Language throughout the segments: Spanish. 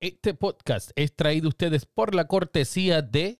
Este podcast es traído ustedes por la cortesía de...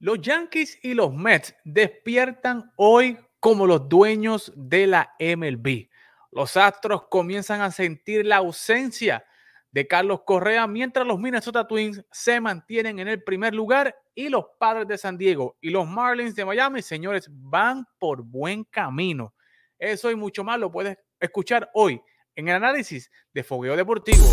Los Yankees y los Mets despiertan hoy como los dueños de la MLB. Los Astros comienzan a sentir la ausencia de Carlos Correa, mientras los Minnesota Twins se mantienen en el primer lugar y los Padres de San Diego y los Marlins de Miami, señores, van por buen camino. Eso y mucho más lo puedes escuchar hoy en el análisis de Fogueo Deportivo.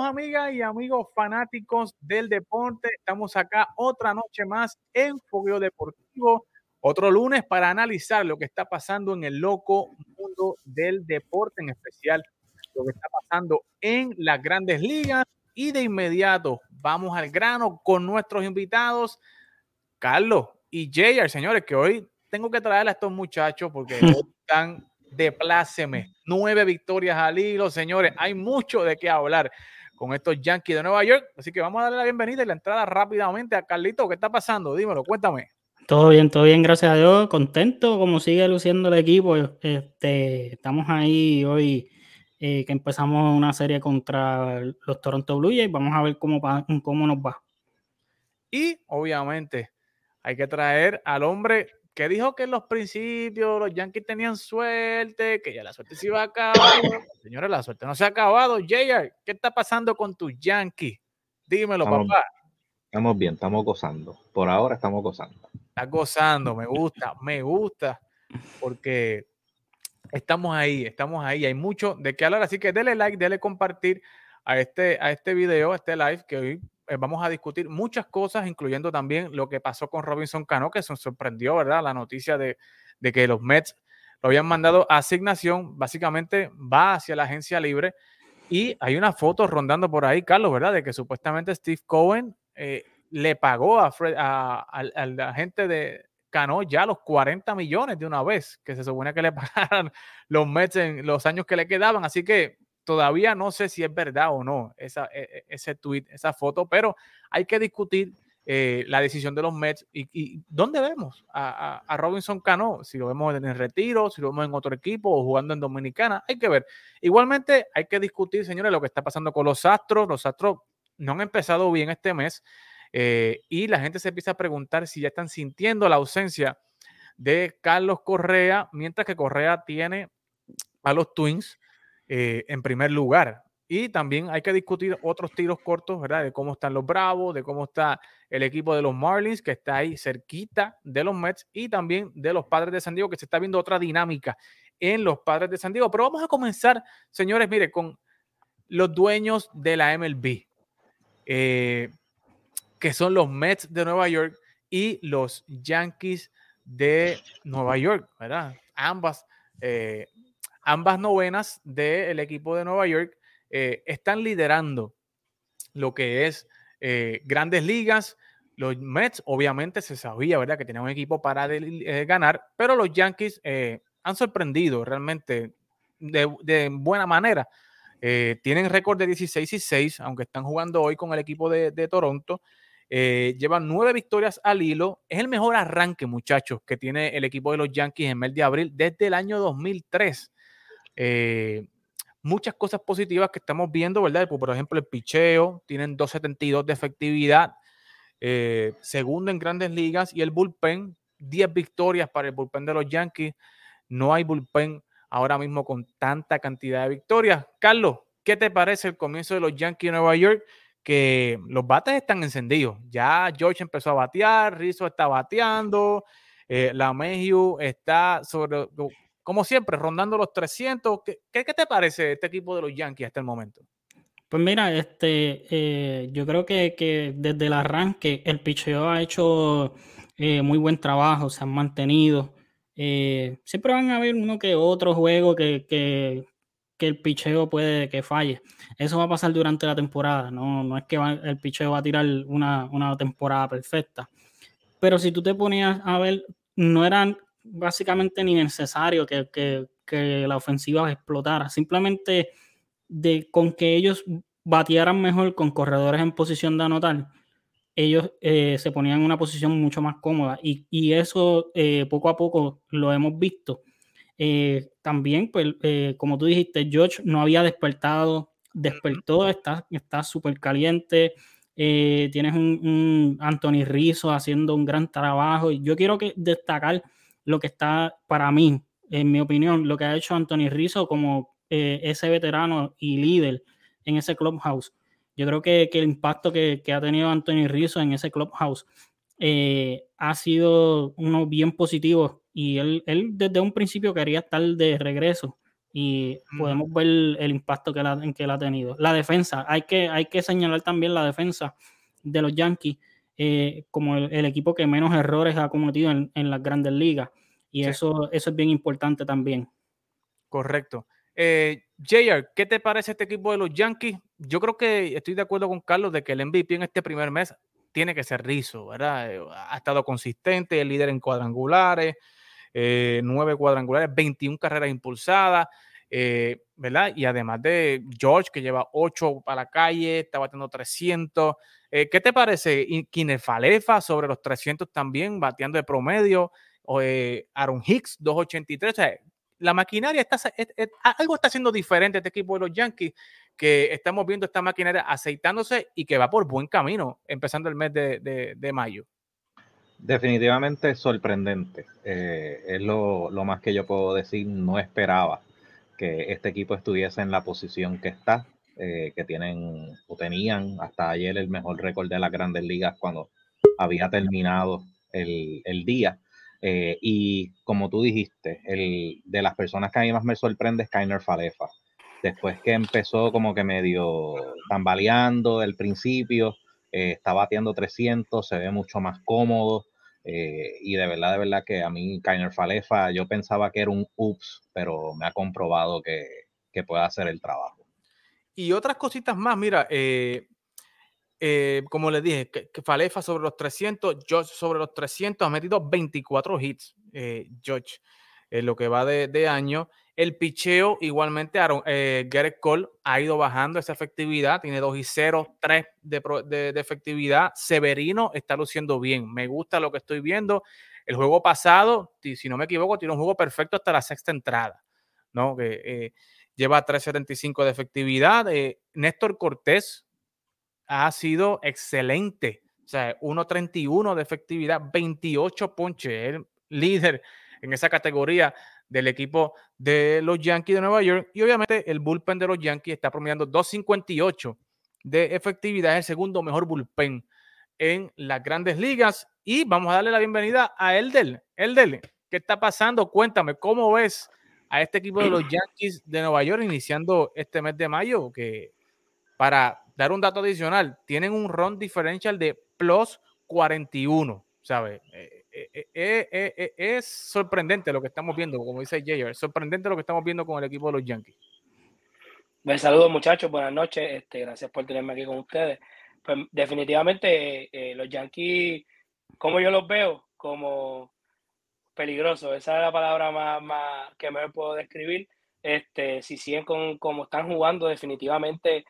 Saludos amigas y amigos fanáticos del deporte. Estamos acá otra noche más en Fogueo Deportivo, otro lunes para analizar lo que está pasando en el loco mundo del deporte, en especial lo que está pasando en las grandes ligas. Y de inmediato vamos al grano con nuestros invitados, Carlos y Jayar, señores, que hoy tengo que traer a estos muchachos porque están de pláceme. Nueve victorias al hilo, señores. Hay mucho de qué hablar con estos Yankees de Nueva York. Así que vamos a darle la bienvenida y la entrada rápidamente a Carlito. ¿Qué está pasando? Dímelo, cuéntame. Todo bien, todo bien, gracias a Dios. Contento como sigue luciendo el equipo. Este, estamos ahí hoy eh, que empezamos una serie contra los Toronto Blue Jays. Vamos a ver cómo, cómo nos va. Y obviamente hay que traer al hombre que dijo que en los principios los Yankees tenían suerte, que ya la suerte se iba a acabar. Señores, la suerte no se ha acabado. JR, ¿qué está pasando con tus Yankees? Dímelo, papá. Estamos bien, estamos gozando. Por ahora estamos gozando. Estás gozando, me gusta, me gusta, porque estamos ahí, estamos ahí. Hay mucho de qué hablar, así que dele like, dele compartir a este, a este video, a este live que hoy eh, vamos a discutir muchas cosas, incluyendo también lo que pasó con Robinson Cano, que se sorprendió, ¿verdad? La noticia de, que los Mets lo habían mandado a asignación, básicamente va hacia la agencia libre. Y hay una foto rondando por ahí, Carlos, ¿verdad? De que supuestamente Steve Cohen eh, le pagó a, a, la gente de Cano ya los 40 millones de una vez, que se supone que le pagaran los Mets en los años que le quedaban. Así que todavía no sé si es verdad o no esa, e, e, ese tweet, esa foto, pero hay que discutir eh, la decisión de los Mets y, dónde vemos a, Robinson Cano, si lo vemos en el retiro, si lo vemos en otro equipo o jugando en Dominicana, hay que ver. Igualmente hay que discutir, señores, lo que está pasando con los Astros. Los Astros no han empezado bien este mes eh, y la gente se empieza a preguntar si ya están sintiendo la ausencia de Carlos Correa, mientras que Correa tiene a los Twins eh, en primer lugar. Y también hay que discutir otros tiros cortos, ¿verdad? De cómo están los Bravos, de cómo está el equipo de los Marlins, que está ahí cerquita de los Mets, y también de los Padres de San Diego, que se está viendo otra dinámica en los Padres de San Diego. Pero vamos a comenzar, señores, mire, con los dueños de la MLB, eh, que son los Mets de Nueva York y los Yankees de Nueva York, ¿verdad? Ambas eh, ambas novenas del equipo de Nueva York eh, están liderando lo que es eh, grandes ligas. Los Mets, obviamente, se sabía, ¿verdad?, que tenían un equipo para eh, ganar, pero los Yankees han sorprendido realmente de, buena manera. tienen récord de 16 y 6, aunque están jugando hoy con el equipo de, de Toronto. llevan nueve victorias al hilo. Es el mejor arranque, muchachos, que tiene el equipo de los Yankees en el mes de abril desde el año 2003. Eh, muchas cosas positivas que estamos viendo, ¿verdad? Por ejemplo, el picheo, tienen 2.72 de efectividad, eh, segundo en grandes ligas, y el bullpen 10 victorias para el bullpen de los Yankees. No hay bullpen ahora mismo con tanta cantidad de victorias. Carlos, ¿qué te parece el comienzo de los Yankees de Nueva York? Que los bates están encendidos. Ya George empezó a batear, Rizzo está bateando, eh, la Mayhew está sobre, como siempre, rondando los 300. ¿Qué, ¿Qué, te parece este equipo de los Yankees hasta el momento? Pues mira, este, eh, yo creo que, desde el arranque el picheo ha hecho eh, muy buen trabajo, se han mantenido. Eh, siempre van a haber uno que otro juego que, que, que, el picheo puede que falle. Eso va a pasar durante la temporada, no, no es que el picheo va a tirar una, una, temporada perfecta. Pero si tú te ponías a ver, no eran básicamente ni necesario que, que la ofensiva explotara, simplemente de con que ellos batearan mejor con corredores en posición de anotar, ellos eh, se ponían en una posición mucho más cómoda y, y eso eh, poco a poco lo hemos visto. Eh, también, pues, como tú dijiste, George no había despertado, despertó, está súper caliente. tienes un, un, Anthony Rizzo haciendo un gran trabajo. Y yo quiero que destacar lo que está para mí, en mi opinión, lo que ha hecho Anthony Rizzo como ese veterano y líder en ese clubhouse. Yo creo que, que el impacto que, que, ha tenido Anthony Rizzo en ese clubhouse eh, ha sido uno bien positivo y él, él, desde un principio quería estar de regreso y podemos ver el, impacto que, la, que él ha tenido. La defensa, hay que, hay que señalar también la defensa de los Yankees eh, como el, el, equipo que menos errores ha cometido en, en las grandes ligas y sí. eso, eso es bien importante también. Correcto. Eh, JR, ¿qué te parece este equipo de los Yankees? Yo creo que estoy de acuerdo con Carlos de que el MVP en este primer mes tiene que ser Rizzo, ¿verdad? Eh, ha estado consistente, el líder en cuadrangulares, eh, nueve cuadrangulares, 21 carreras impulsadas, eh, ¿verdad? Y además de George, que lleva 8 para la calle, está bateando 300. Eh, ¿Qué te parece? Falefa sobre los 300 también, bateando de promedio. O, eh, Aaron Hicks, 283. O sea, la maquinaria está, es, es, algo está haciendo diferente este equipo de los Yankees, que estamos viendo esta maquinaria aceitándose y que va por buen camino, empezando el mes de, mayo. Definitivamente sorprendente. Eh, es lo, más que yo puedo decir. No esperaba que este equipo estuviese en la posición que está, eh, que tienen o tenían hasta ayer el mejor récord de las grandes ligas cuando había terminado el, el día. Eh, y como tú dijiste, el, de las personas que a mí más me sorprende es Kainer Falefa. Después que empezó como que medio tambaleando del principio, eh, está bateando 300, se ve mucho más cómodo. Eh, y de verdad, de verdad que a mí Kainer Falefa, yo pensaba que era un ups, pero me ha comprobado que, que puede hacer el trabajo. Y otras cositas más, mira, eh, eh, como les dije, que, que, Falefa sobre los 300, George sobre los 300, ha metido 24 hits, George, en lo que va de, de, año. El picheo, igualmente, Aaron, eh, Garrett Cole ha ido bajando esa efectividad, tiene 2 y 0, 3 de, de, efectividad. Severino está luciendo bien, me gusta lo que estoy viendo. El juego pasado, si no me equivoco, tiene un juego perfecto hasta la sexta entrada, ¿no? Que eh, lleva 3.75 de efectividad. Eh, Néstor Cortés, ha sido excelente. O sea, 1.31 de efectividad, 28 ponches, el líder en esa categoría del equipo de los Yankees de Nueva York. Y obviamente el bullpen de los Yankees está promediando 2.58 de efectividad, es el segundo mejor bullpen en las grandes ligas. Y vamos a darle la bienvenida a Eldel. Eldel, ¿qué está pasando? Cuéntame, ¿cómo ves a este equipo de los Yankees de Nueva York iniciando este mes de mayo? Que para dar un dato adicional, tienen un run differential de plus 41, ¿sabes? Eh, eh, eh, es sorprendente lo que estamos viendo, como dice Jayer, sorprendente lo que estamos viendo con el equipo de los Yankees. Me saludo muchachos, buenas noches, este, gracias por tenerme aquí con ustedes. Pues definitivamente los Yankees, como yo los veo, como peligrosos, esa es la palabra más, que me puedo describir. Este, si siguen con como están jugando, definitivamente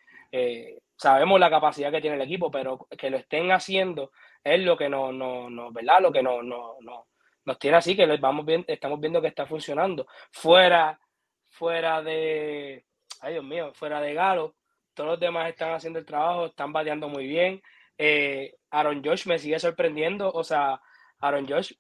sabemos la capacidad que tiene el equipo, pero que lo estén haciendo es lo que no, no, no ¿verdad? Lo que no, no, no, nos tiene así, que vamos bien, estamos viendo que está funcionando. Fuera, fuera de, ay Dios mío, fuera de Galo, todos los demás están haciendo el trabajo, están bateando muy bien. Eh, Aaron Josh me sigue sorprendiendo, o sea, Aaron Josh,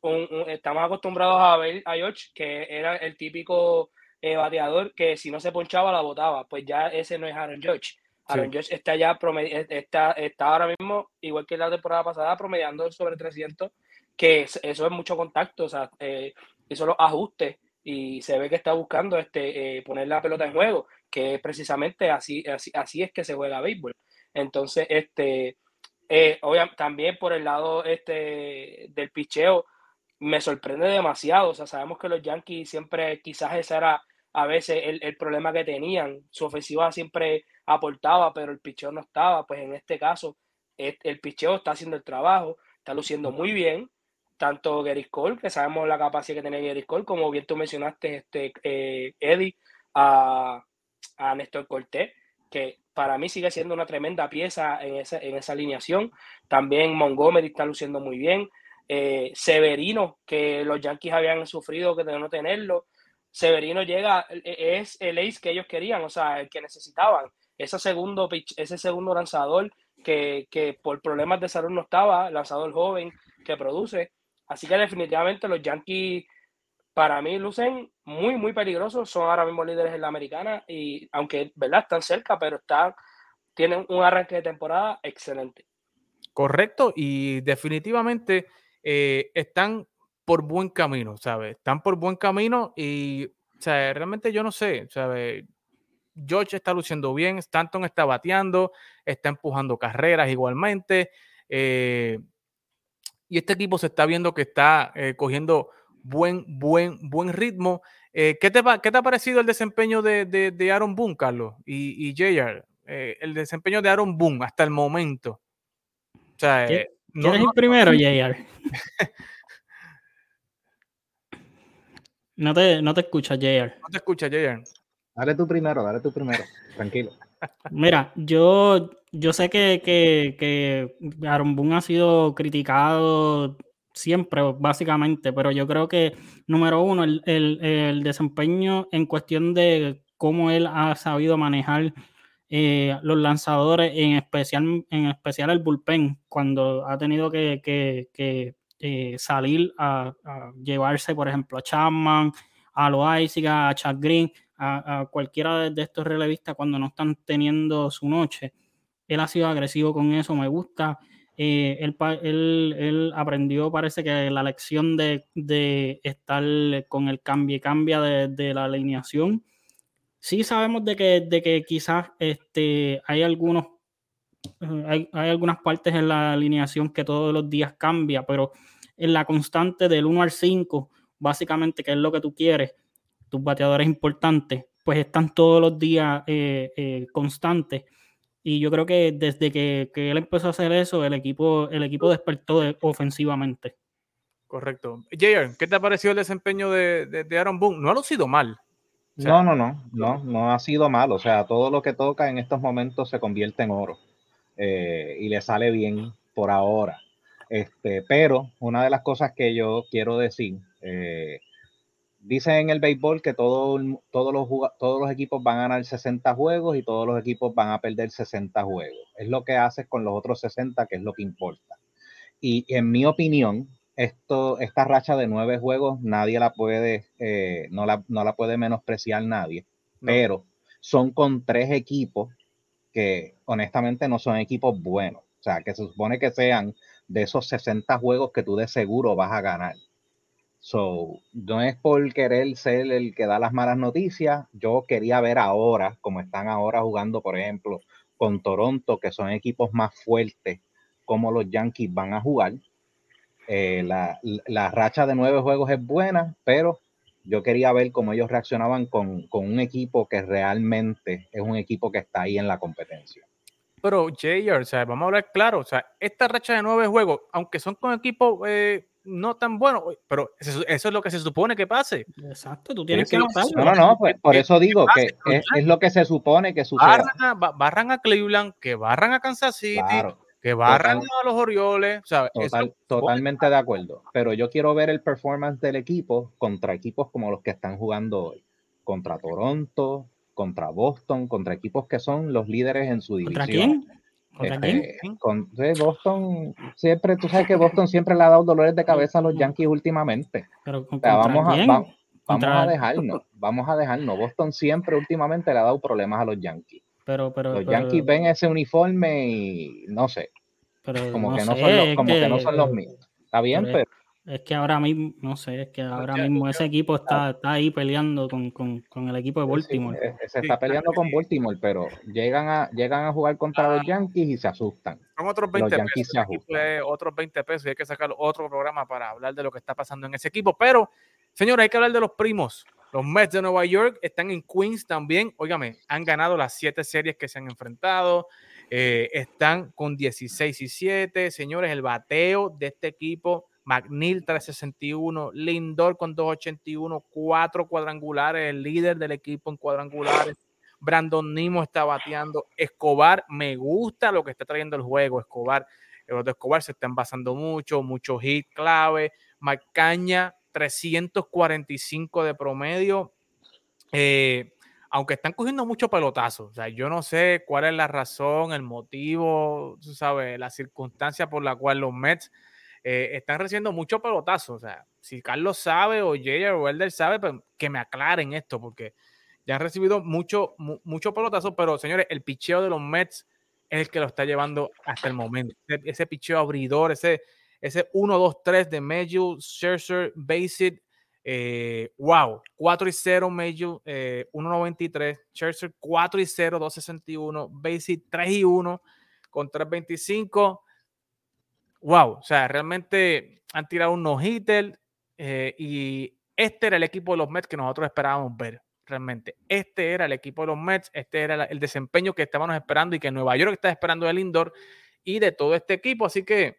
estamos acostumbrados a ver a George, que era el típico eh, bateador que si no se ponchaba la botaba. Pues ya ese no es Aaron George. Aaron George está ya eh, está, está ahora mismo, igual que la temporada pasada, promediando sobre 300, que eso es mucho contacto, o sea, eh, eso los ajustes y se ve que está buscando este, poner la pelota en juego, que precisamente así, así, así es que se juega béisbol. Entonces, este, obviamente, también por el lado este, del picheo, me sorprende demasiado. O sea, sabemos que los Yankees siempre, quizás ese era a veces el, problema que tenían. Su ofensiva siempre aportaba, pero el picheo no estaba. Pues en este caso, el, picheo está haciendo el trabajo, está luciendo muy bien. Tanto Gary Cole, que sabemos la capacidad que tiene Gary Cole, como bien tú mencionaste, este, eh, Eddie, a, a Néstor Cortés, que para mí sigue siendo una tremenda pieza en esa, en esa alineación. También Montgomery está luciendo muy bien. Eh, Severino, que los Yankees habían sufrido que de no tenerlo. Severino llega, e, es el ace que ellos querían, o sea, el que necesitaban. Ese segundo, ese segundo lanzador que, por problemas de salud no estaba, lanzador joven que produce. Así que definitivamente los Yankees para mí lucen muy, muy peligrosos. Son ahora mismo líderes en la americana y aunque, ¿verdad? Están cerca, pero están, tienen un arranque de temporada excelente. Correcto y definitivamente eh, están por buen camino, ¿sabes? Están por buen camino y, o sea, realmente yo no sé, ¿sabes? George está luciendo bien, Stanton está bateando, está empujando carreras igualmente. Eh, y este equipo se está viendo que está eh, cogiendo buen, buen, buen ritmo. ¿qué, te, ¿Qué te ha parecido el desempeño de, de, Aaron Boone, Carlos? Y, y JR, el desempeño de Aaron Boone hasta el momento. O sea, ¿Quieres ir primero, JR? no, te, no te escucha, JR. No te escucha, JR. Dale tú primero, dale tú primero. Tranquilo. Mira, yo, yo sé que, que, que Aaron Boone ha sido criticado siempre, básicamente, pero yo creo que, número uno, el, el desempeño en cuestión de cómo él ha sabido manejar eh, los lanzadores, en especial, en especial el bullpen, cuando ha tenido que, eh, salir a, llevarse, por ejemplo, a Chapman, a Loaiziga, a Chad Green, a, cualquiera de, estos relevistas cuando no están teniendo su noche. Él ha sido agresivo con eso, me gusta. Eh, él, aprendió, parece que la lección de, estar con el cambio y cambia de, de la alineación Sí sabemos de que, de que quizás este, hay algunos hay, hay, algunas partes en la alineación que todos los días cambia, pero en la constante del 1 al 5, básicamente, que es lo que tú quieres, tus bateadores importantes, pues están todos los días eh, eh, constantes. Y yo creo que desde que, que, él empezó a hacer eso, el equipo, el equipo despertó ofensivamente. Correcto. Jair, ¿qué te ha parecido el desempeño de, de, de Aaron Boone? No ha lucido mal no, no, no, no, no ha sido mal. O sea, todo lo que toca en estos momentos se convierte en oro eh, y le sale bien por ahora. Este, pero una de las cosas que yo quiero decir, eh, dice en el béisbol que todo, todos, los, todos los equipos van a ganar 60 juegos y todos los equipos van a perder 60 juegos. Es lo que haces con los otros 60, que es lo que importa. Y en mi opinión, esto, esta racha de nueve juegos nadie la puede, eh, no, la, no, la, puede menospreciar nadie, pero son con tres equipos que honestamente no son equipos buenos. O sea, que se supone que sean de esos 60 juegos que tú de seguro vas a ganar. So, no es por querer ser el que da las malas noticias. Yo quería ver ahora, como están ahora jugando, por ejemplo, con Toronto, que son equipos más fuertes, como los Yankees van a jugar eh, la, racha de nueve juegos es buena, pero yo quería ver cómo ellos reaccionaban con, un equipo que realmente es un equipo que está ahí en la competencia. Pero, JR, o sea, vamos a hablar claro, o sea, esta racha de nueve juegos, aunque son con equipos eh, no tan buenos, pero eso, es lo que se supone que pase. Exacto, tú tienes que No, no, no, pues, por eso digo que es, lo que se supone que suceda. Barran a, Cleveland, que barran a Kansas City. Que barran a los Orioles. totalmente de acuerdo. Pero yo quiero ver el performance del equipo contra equipos como los que están jugando hoy. Contra Toronto, contra Boston, contra equipos que son los líderes en su división. ¿Contra quién? Este, con, Boston siempre, tú sabes que Boston siempre le ha dado dolores de cabeza a los Yankees últimamente. Pero vamos a, vamos a dejarnos, vamos a dejarnos. Boston siempre últimamente le ha dado problemas a los Yankees. Pero, pero, los Yankees ven ese uniforme y no sé. como que no son los, como que, no son los mismos. Está bien, pero es que ahora mismo, no sé, es que ahora mismo ese equipo está, está ahí peleando con, con, con, el equipo de Baltimore. se está peleando con Baltimore, pero llegan a, llegan a jugar contra los ah. Yankees y se asustan. Son otros 20 pesos. otros 20 pesos y hay que sacar otro programa para hablar de lo que está pasando en ese equipo. Pero, señores, hay que hablar de los primos. Los Mets de Nueva York están en Queens también. Óigame, han ganado las siete series que se han enfrentado. Eh, están con 16 y 7. Señores, el bateo de este equipo McNeil 361, Lindor con 281, cuatro cuadrangulares, el líder del equipo en cuadrangulares. Brandon Nimo está bateando. Escobar, me gusta lo que está trayendo el juego. Escobar, los de Escobar se están basando mucho, mucho hit clave. Macaña, 345 de promedio. Eh, aunque están cogiendo mucho pelotazo, o sea, yo no sé cuál es la razón, el motivo, tú sabes, la circunstancia por la cual los Mets eh, están recibiendo mucho pelotazo. O sea, si Carlos sabe o J.R. o Elder sabe, pues que me aclaren esto, porque ya han recibido mucho, mucho pelotazo, pero señores, el picheo de los Mets es el que lo está llevando hasta el momento. Ese, picheo abridor, ese, ese 1-2-3 de Meju, Scherzer, Basit, eh, wow, 4 y 0 Meju, eh, 1.93, Scherzer 4 y 0, 2.61, Basit 3 y 1 con 3.25 wow, o sea, realmente han tirado un no-hitter eh, y este era el equipo de los Mets que nosotros esperábamos ver. Realmente, este era el equipo de los Mets, este era el desempeño que estábamos esperando y que Nueva York está esperando del indoor y de todo este equipo. Así que,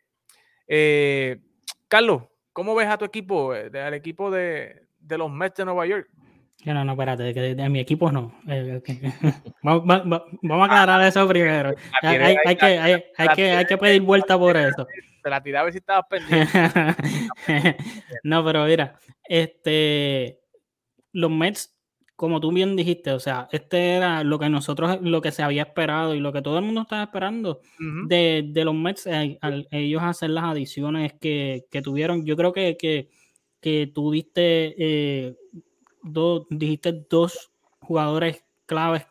eh, Carlos, ¿cómo ves a tu equipo, eh, al equipo de, los Mets de Nueva York? No, no, espérate, de, de, mi equipo no. vamos, a aclarar eso primero. Hay, que, hay, que, hay que pedir vuelta por eso te la tiraba a ver si estabas pendiente. no, pero mira, este, los Mets, como tú bien dijiste, o sea, este era lo que nosotros, lo que se había esperado y lo que todo el mundo estaba esperando de, de, los Mets, eh, ellos hacer las adiciones que, que tuvieron. Yo creo que, que, que tuviste, eh, dos, dijiste dos jugadores claves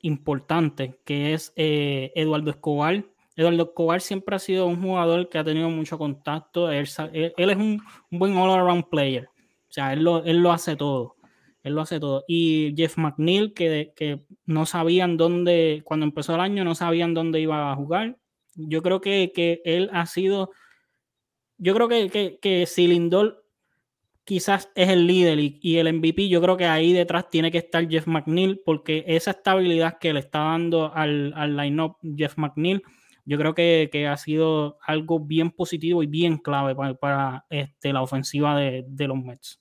importantes, que es eh, Eduardo Escobar Eduardo Escobar siempre ha sido un jugador que ha tenido mucho contacto. Él, es un, buen all-around player. O sea, él lo, él lo, hace todo. Él lo hace todo. Y Jeff McNeil, que, que no sabían dónde, cuando empezó el año, no sabían dónde iba a jugar. Yo creo que, que él ha sido. Yo creo que, que, que si quizás es el líder y, el MVP, yo creo que ahí detrás tiene que estar Jeff McNeil, porque esa estabilidad que le está dando al, al line-up Jeff McNeil yo creo que, ha sido algo bien positivo y bien clave para, este, la ofensiva de, los Mets.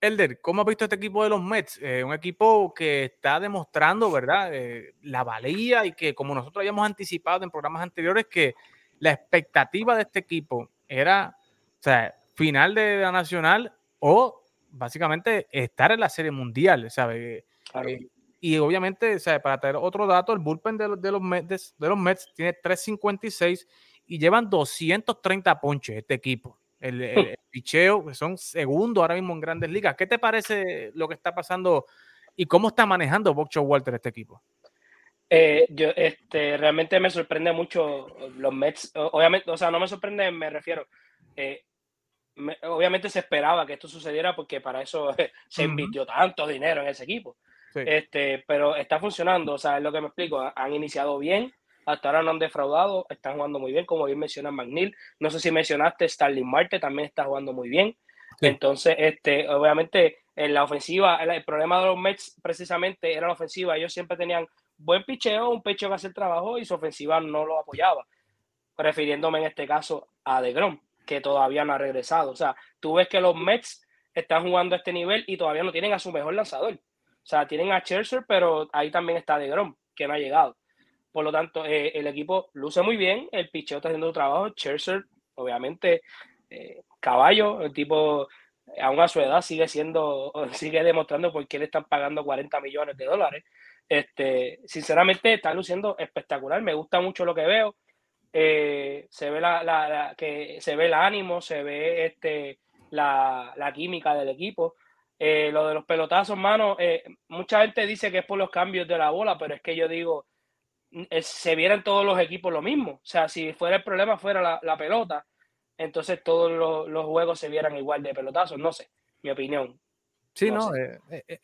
Elder, ¿cómo has visto este equipo de los Mets? Eh, un equipo que está demostrando, ¿verdad?, eh, la valía y que, como nosotros habíamos anticipado en programas anteriores, que la expectativa de este equipo era, o sea, final de la nacional o básicamente estar en la serie mundial, ¿sabes? Eh, y obviamente, para tener otro dato, el bullpen de, los, de los, Mets, de los Mets tiene 356 y llevan 230 ponches este equipo. El, el, picheo, que son segundos ahora mismo en grandes ligas. ¿Qué te parece lo que está pasando y cómo está manejando Boxer Walter este equipo? Eh, yo, este, realmente me sorprende mucho los Mets. Obviamente, o sea, no me sorprende, me refiero. Eh, obviamente se esperaba que esto sucediera porque para eso se invirtió tanto dinero en ese equipo. Este, pero está funcionando, o sea, es lo que me explico. Han iniciado bien, hasta ahora no han defraudado, están jugando muy bien, como bien menciona McNeil. No sé si mencionaste, Starling Marte también está jugando muy bien. Entonces, este, obviamente, en la ofensiva, el, problema de los Mets precisamente era la ofensiva. Ellos siempre tenían buen picheo, un picheo que hace el trabajo y su ofensiva no lo apoyaba. Refiriéndome en este caso a DeGrom, que todavía no ha regresado. O sea, tú ves que los Mets están jugando a este nivel y todavía no tienen a su mejor lanzador. O sea, tienen a Scherzer, pero ahí también está de Grom, que no ha llegado. Por lo tanto, eh, el equipo luce muy bien, el picheo está haciendo su trabajo. Scherzer, obviamente, eh, caballo, el tipo, aún a su edad, sigue siendo, sigue demostrando por qué le están pagando 40 millones de dólares. Este, sinceramente, está luciendo espectacular. Me gusta mucho lo que veo. Eh, se ve la, que se ve el ánimo, se ve este, la, química del equipo. Eh, lo de los pelotazos, mano, eh, mucha gente dice que es por los cambios de la bola, pero es que yo digo, se vieran todos los equipos lo mismo. O sea, si fuera el problema fuera la, pelota, entonces todos los, juegos se vieran igual de pelotazos. No sé, mi opinión. Sí, no, es,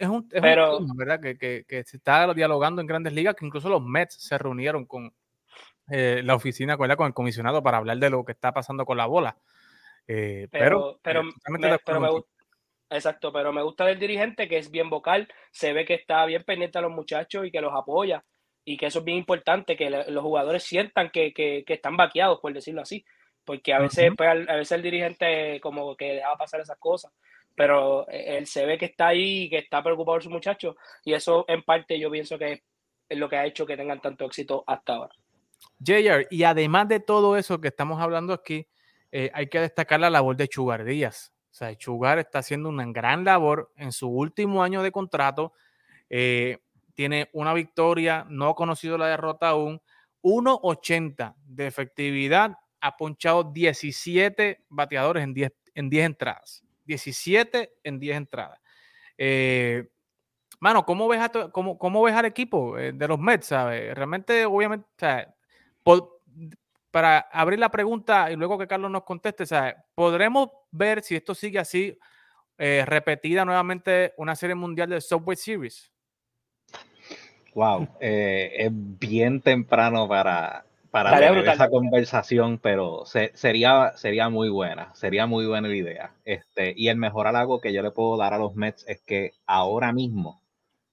un, es tema, ¿verdad? Que, que, se está dialogando en grandes ligas, que incluso los Mets se reunieron con, eh, la oficina con el comisionado para hablar de lo que está pasando con la bola. Eh, pero, pero, pero, me, gusta, exacto, pero me gusta del dirigente que es bien vocal, se ve que está bien pendiente a los muchachos y que los apoya y que eso es bien importante, que los jugadores sientan que, que, están vaqueados, por decirlo así, porque a veces, pues, a veces el dirigente como que deja pasar esas cosas, pero e, él se ve que está ahí y que está preocupado por sus muchachos y eso en parte yo pienso que es lo que ha hecho que tengan tanto éxito hasta ahora. JR, y además de todo eso que estamos hablando aquí, eh, hay que destacar la labor de Chugar Díaz. O sea, Chugar está haciendo una gran labor en su último año de contrato. Eh, tiene una victoria, no ha conocido la derrota aún. 1.80 de efectividad, ha ponchado 17 bateadores en 10, en 10 entradas. 17 en 10 entradas. Eh, mano, ¿cómo ves, cómo, cómo ves al equipo de los Mets? ¿sabes? Realmente, obviamente, para abrir la pregunta y luego que Carlos nos conteste, ¿podremos ver si esto sigue así, eh, repetida nuevamente una serie mundial del Subway Series? Wow, eh, es bien temprano para, para tener esa conversación, pero sería, sería muy buena, sería muy buena la idea. Este, y el mejor halago que yo le puedo dar a los Mets es que ahora mismo,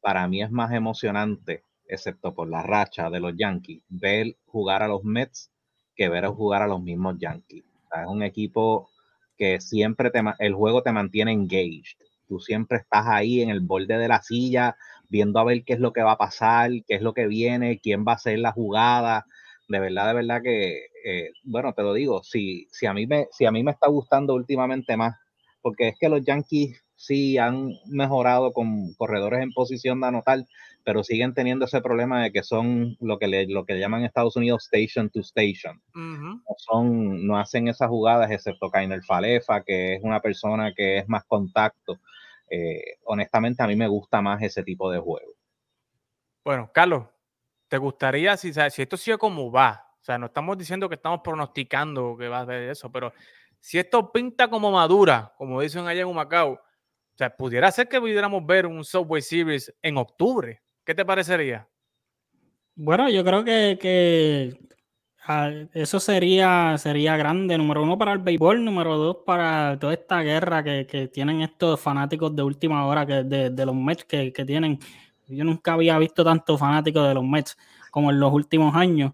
para mí es más emocionante excepto por la racha de los Yankees, ver jugar a los Mets que ver jugar a los mismos Yankees. es un equipo que siempre te, el juego te mantiene engaged. Tú siempre estás ahí en el borde de la silla viendo a ver qué es lo que va a pasar, qué es lo que viene, quién va a hacer la jugada. De verdad, de verdad que, eh, bueno, te lo digo, si, si, a mí me, si a mí me está gustando últimamente más, porque es que los Yankees sí han mejorado con corredores en posición de anotar, pero siguen teniendo ese problema de que son lo que le, lo que llaman en Estados Unidos station to station. no, son, no hacen esas jugadas excepto Kainer Falefa, que es una persona que es más contacto. Eh, honestamente, a mí me gusta más ese tipo de juego. Bueno, Carlos, ¿te gustaría, si, si esto sigue como va? O sea, no estamos diciendo que estamos pronosticando que va a ser eso, pero si esto pinta como madura, como dicen allá en Humacao, o sea, pudiera ser que pudiéramos ver un Subway Series en octubre. ¿Qué te parecería? Bueno, yo creo que, ah, eso sería, sería grande, número uno para el béisbol, número dos para toda esta guerra que, tienen estos fanáticos de última hora que, de, los Mets que, que, tienen. Yo nunca había visto tantos fanáticos de los Mets como en los últimos años.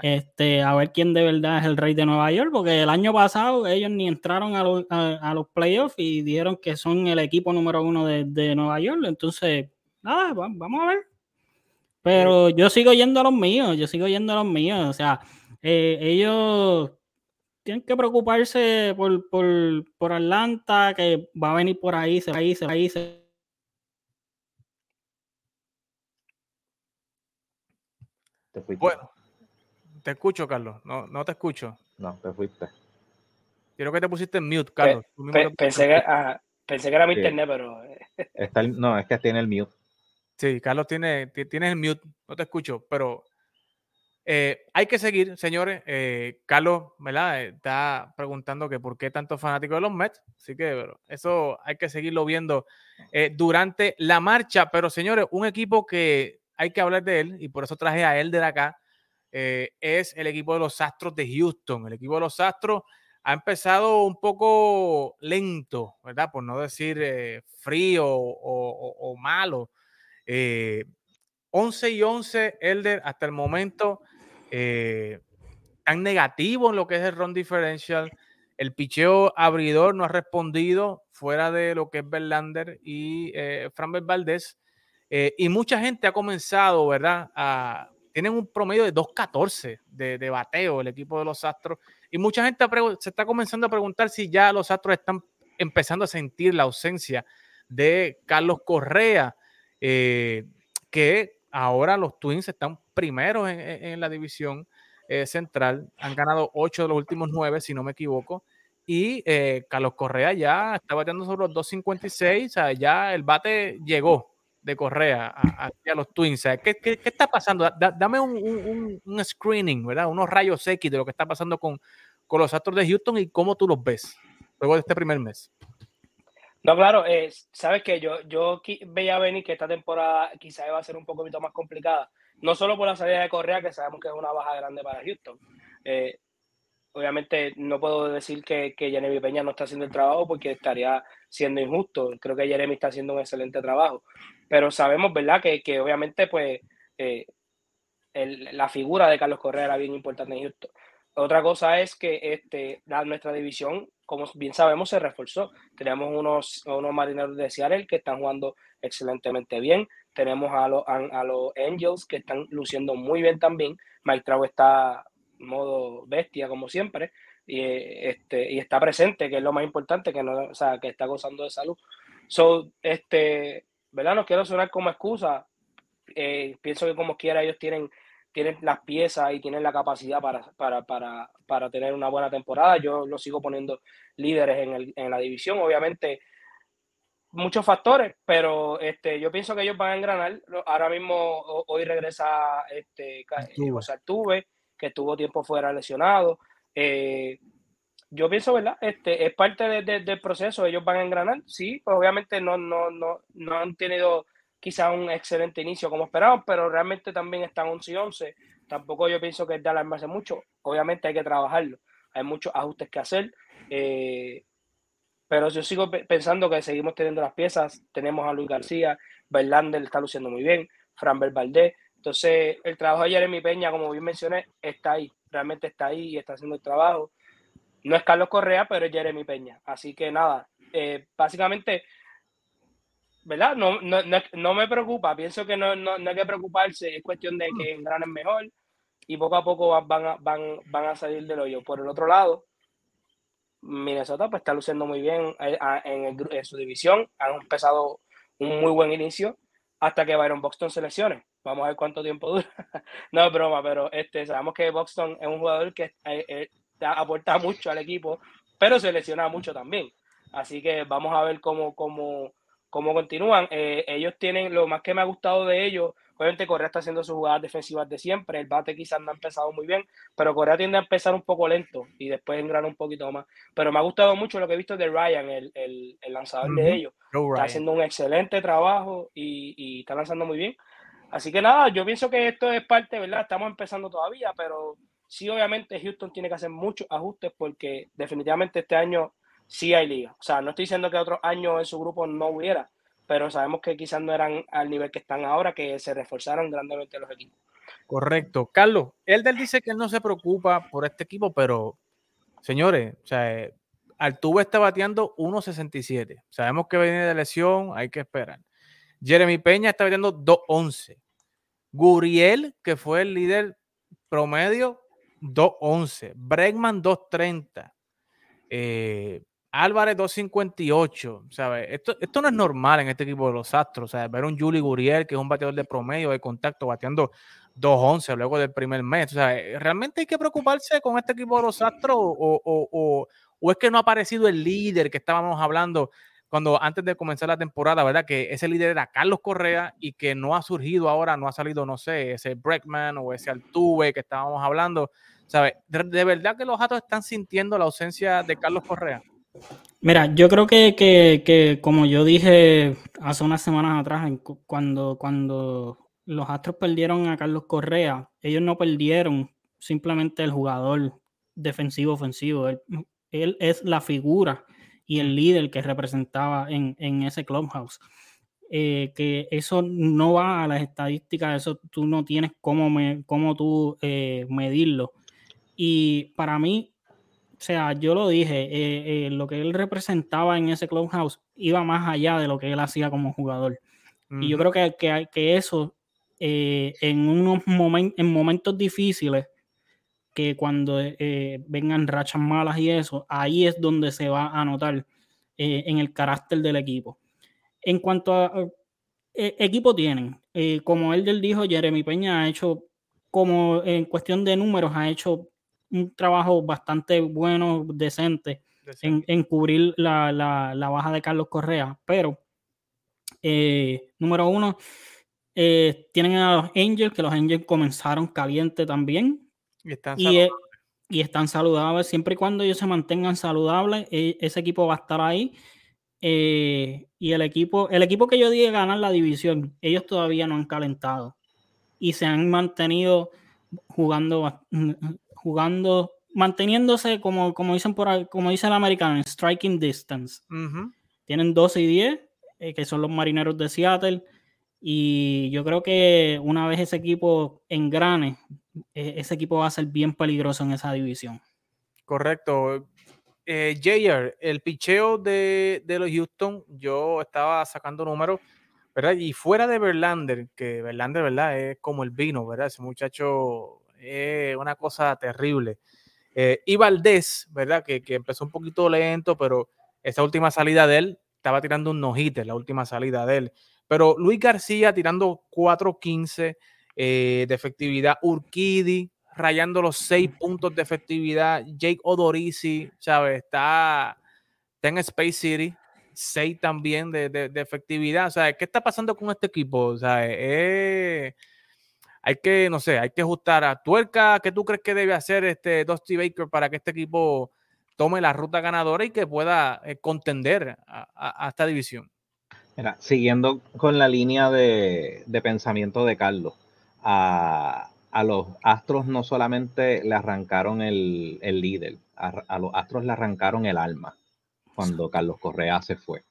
Este, a ver quién de verdad es el rey de Nueva York, porque el año pasado ellos ni entraron a, los playoffs y dijeron que son el equipo número uno de, Nueva York. Entonces, nada, vamos a ver. Pero yo sigo yendo a los míos, yo sigo yendo a los míos. O sea, eh, ellos tienen que preocuparse por, por, Atlanta, que va a venir por ahí, se va a ir, se va a ir. Bueno, te escucho, Carlos. No, no te escucho. No, te fuiste. Quiero que te pusiste en mute, Carlos. pensé, que, pensé, que, era mi internet, pero. Eh. no, es que tiene el mute. Sí, Carlos tiene, tiene el mute. No te escucho, pero. Eh, hay que seguir, señores. Eh, Carlos, ¿verdad? Está preguntando que por qué tantos fanáticos de los Mets. Así que eso hay que seguirlo viendo durante la marcha. Pero, señores, un equipo que hay que hablar de él y por eso traje a él de acá. Eh, es el equipo de los Astros de Houston. El equipo de los Astros ha empezado un poco lento, ¿verdad? Por no decir eh, frío o, malo. 11 eh, y 11, Elder, hasta el momento, tan negativo en lo que es el run differential. El picheo abridor no ha respondido fuera de lo que es Verlander y eh, Valdez. Eh, y mucha gente ha comenzado, ¿verdad? A, tienen un promedio de 2.14 de, de bateo el equipo de los Astros. Y mucha gente se está comenzando a preguntar si ya los Astros están empezando a sentir la ausencia de Carlos Correa, eh, que ahora los Twins están primeros en, la división eh, central. Han ganado ocho de los últimos nueve, si no me equivoco. Y eh, Carlos Correa ya está bateando sobre los 2.56. O sea, ya el bate llegó de Correa hacia los Twins. ¿qué, está pasando? dame un, un, screening, ¿verdad? Unos rayos X de lo que está pasando con, con los Astros de Houston y cómo tú los ves luego de este primer mes. No, claro, eh, sabes que yo, yo veía venir que esta temporada quizá iba a ser un poquito más complicada, no solo por la salida de Correa, que sabemos que es una baja grande para Houston. Eh, obviamente no puedo decir que, que Jeremy Peña no está haciendo el trabajo porque estaría siendo injusto. Creo que Jeremy está haciendo un excelente trabajo. Pero sabemos, ¿verdad?, que, que obviamente, pues, eh, la figura de Carlos Correa era bien importante en Houston. Otra cosa es que este, la, nuestra división, como bien sabemos, se reforzó. Tenemos unos, unos marineros de Seattle que están jugando excelentemente bien. Tenemos a, los, a, los Angels que están luciendo muy bien también. Mike Trout está modo bestia, como siempre, y, este, y está presente, que es lo más importante, que, no, o sea, que está gozando de salud. So, este, ¿verdad? No quiero sonar como excusa. Eh, pienso que como quiera ellos tienen tienen las piezas y tienen la capacidad para, para, para, para tener una buena temporada. Yo lo sigo poniendo líderes en, el, en la división. Obviamente, muchos factores, pero este, yo pienso que ellos van a engranar. Ahora mismo, hoy regresa este, Tuve, que estuvo tiempo fuera lesionado. Eh, yo pienso, ¿verdad? Este, es parte del proceso, ellos van a engranar, sí, pues obviamente no, no, no, no han tenido quizá un excelente inicio como esperaban, pero realmente también están 11 y 11. Tampoco yo pienso que es de alarmarse mucho. Obviamente hay que trabajarlo. Hay muchos ajustes que hacer. Eh, pero yo sigo pensando que seguimos teniendo las piezas. Tenemos a Luis García, Berlander está luciendo muy bien, Fran Valdés. Entonces, el trabajo de Jeremy Peña, como bien mencioné, está ahí. Realmente está ahí y está haciendo el trabajo. No es Carlos Correa, pero es Jeremy Peña. Así que nada, eh, básicamente ¿verdad? No, no, no, me preocupa, pienso que no, no, hay que preocuparse, es cuestión de que engranen mejor y poco a poco van a, van, van a salir del hoyo. Por el otro lado, Minnesota pues está luciendo muy bien eh, en, su división, han empezado un muy buen inicio hasta que Byron Buxton se lesione. Vamos a ver cuánto tiempo dura. no es broma, pero este, sabemos que Buxton es un jugador que eh, eh, aporta mucho al equipo, pero se lesiona mucho también. Así que vamos a ver cómo, cómo, cómo continúan. Eh, ellos tienen, lo más que me ha gustado de ellos, obviamente Correa está haciendo sus jugadas defensivas de siempre, el bate quizás no ha empezado muy bien, pero Correa tiende a empezar un poco lento y después engrana un poquito más. Pero me ha gustado mucho lo que he visto de Ryan, el, el, el lanzador de ellos. está haciendo un excelente trabajo y, y, está lanzando muy bien. Así que nada, yo pienso que esto es parte, ¿verdad? Estamos empezando todavía, pero sí, obviamente Houston tiene que hacer muchos ajustes porque definitivamente este año sí hay liga. O sea, no estoy diciendo que otros años en su grupo no hubiera, pero sabemos que quizás no eran al nivel que están ahora, que se reforzaron grandemente los equipos. Correcto. Carlos, Elder dice que él no se preocupa por este equipo, pero señores, o sea, Altuve está bateando 1.67. Sabemos que viene de lesión, hay que esperar. Jeremy Peña está bateando 2.11. Guriel, que fue el líder promedio, 2.11. Bregman 2.30. Eh, Álvarez 258, ¿sabes? Esto, esto no es normal en este equipo de los Astros, sea, Ver un Juli Guriel, que es un bateador de promedio de contacto, bateando 211 luego del primer mes. O sea, ¿realmente hay que preocuparse con este equipo de los Astros o, o, o, es que no ha aparecido el líder que estábamos hablando cuando antes de comenzar la temporada, ¿verdad? Que ese líder era Carlos Correa y que no ha surgido ahora, no ha salido, no sé, ese Breckman o ese Altuve que estábamos hablando. ¿Sabes? De, verdad que los Astros están sintiendo la ausencia de Carlos Correa. Mira, yo creo que, como yo dije hace unas semanas atrás, cuando, cuando los Astros perdieron a Carlos Correa, ellos no perdieron simplemente el jugador defensivo ofensivo. Él, es la figura y el líder que representaba en, ese clubhouse. Eh, que eso no va a las estadísticas, eso tú no tienes cómo, me, cómo tú eh, medirlo. Y para mí, o sea, yo lo dije, eh, eh, lo que él representaba en ese clubhouse iba más allá de lo que él hacía como jugador. Y yo creo que, que, que eso, eh, en unos momentos, en momentos difíciles, que cuando vengan rachas malas y eso, ahí es donde se va a notar en el carácter del equipo. En cuanto a eh, equipo tienen. Como él dijo, Jeremy Peña ha hecho, como en cuestión de números, ha hecho un trabajo bastante bueno, decente, en, cubrir la, la, baja de Carlos Correa. Pero, eh, número uno, tienen a los Angels, que los Angels comenzaron caliente también. Y están saludables. Y, están saludables. Siempre y cuando ellos se mantengan saludables, e, ese equipo va a estar ahí. Eh, y el equipo, el equipo que yo dije ganar la división, ellos todavía no han calentado y se han mantenido jugando, jugando, manteniéndose como, como dicen por como dice el americano, en striking distance. Tienen 12 y 10, eh, que son los marineros de Seattle. Y yo creo que una vez ese equipo engrane, e, ese equipo va a ser bien peligroso en esa división. Correcto eh, Jayer, el picheo de, los Houston, yo estaba sacando números, ¿verdad? Y fuera de Verlander, que Verlander, ¿verdad? Es como el vino, ¿verdad? Ese muchacho es una cosa terrible. Eh, y Valdés, ¿verdad? Que, empezó un poquito lento, pero esa última salida de él estaba tirando un nojite, la última salida de él. Pero Luis García tirando 4.15 eh, de efectividad, Urquidi rayando los seis puntos de efectividad. Jake Odorizzi, ¿sabes? Está, en Space City, seis también de, efectividad. O sea, ¿qué está pasando con este equipo? O sea, hay que, no sé, hay que ajustar a tuerca. ¿Qué tú crees que debe hacer este Dusty Baker para que este equipo tome la ruta ganadora y que pueda eh, contender a, esta división? Mira, siguiendo con la línea de, pensamiento de Carlos, a, a los Astros no solamente le arrancaron el, líder, a, los Astros le arrancaron el alma cuando Carlos Correa se fue.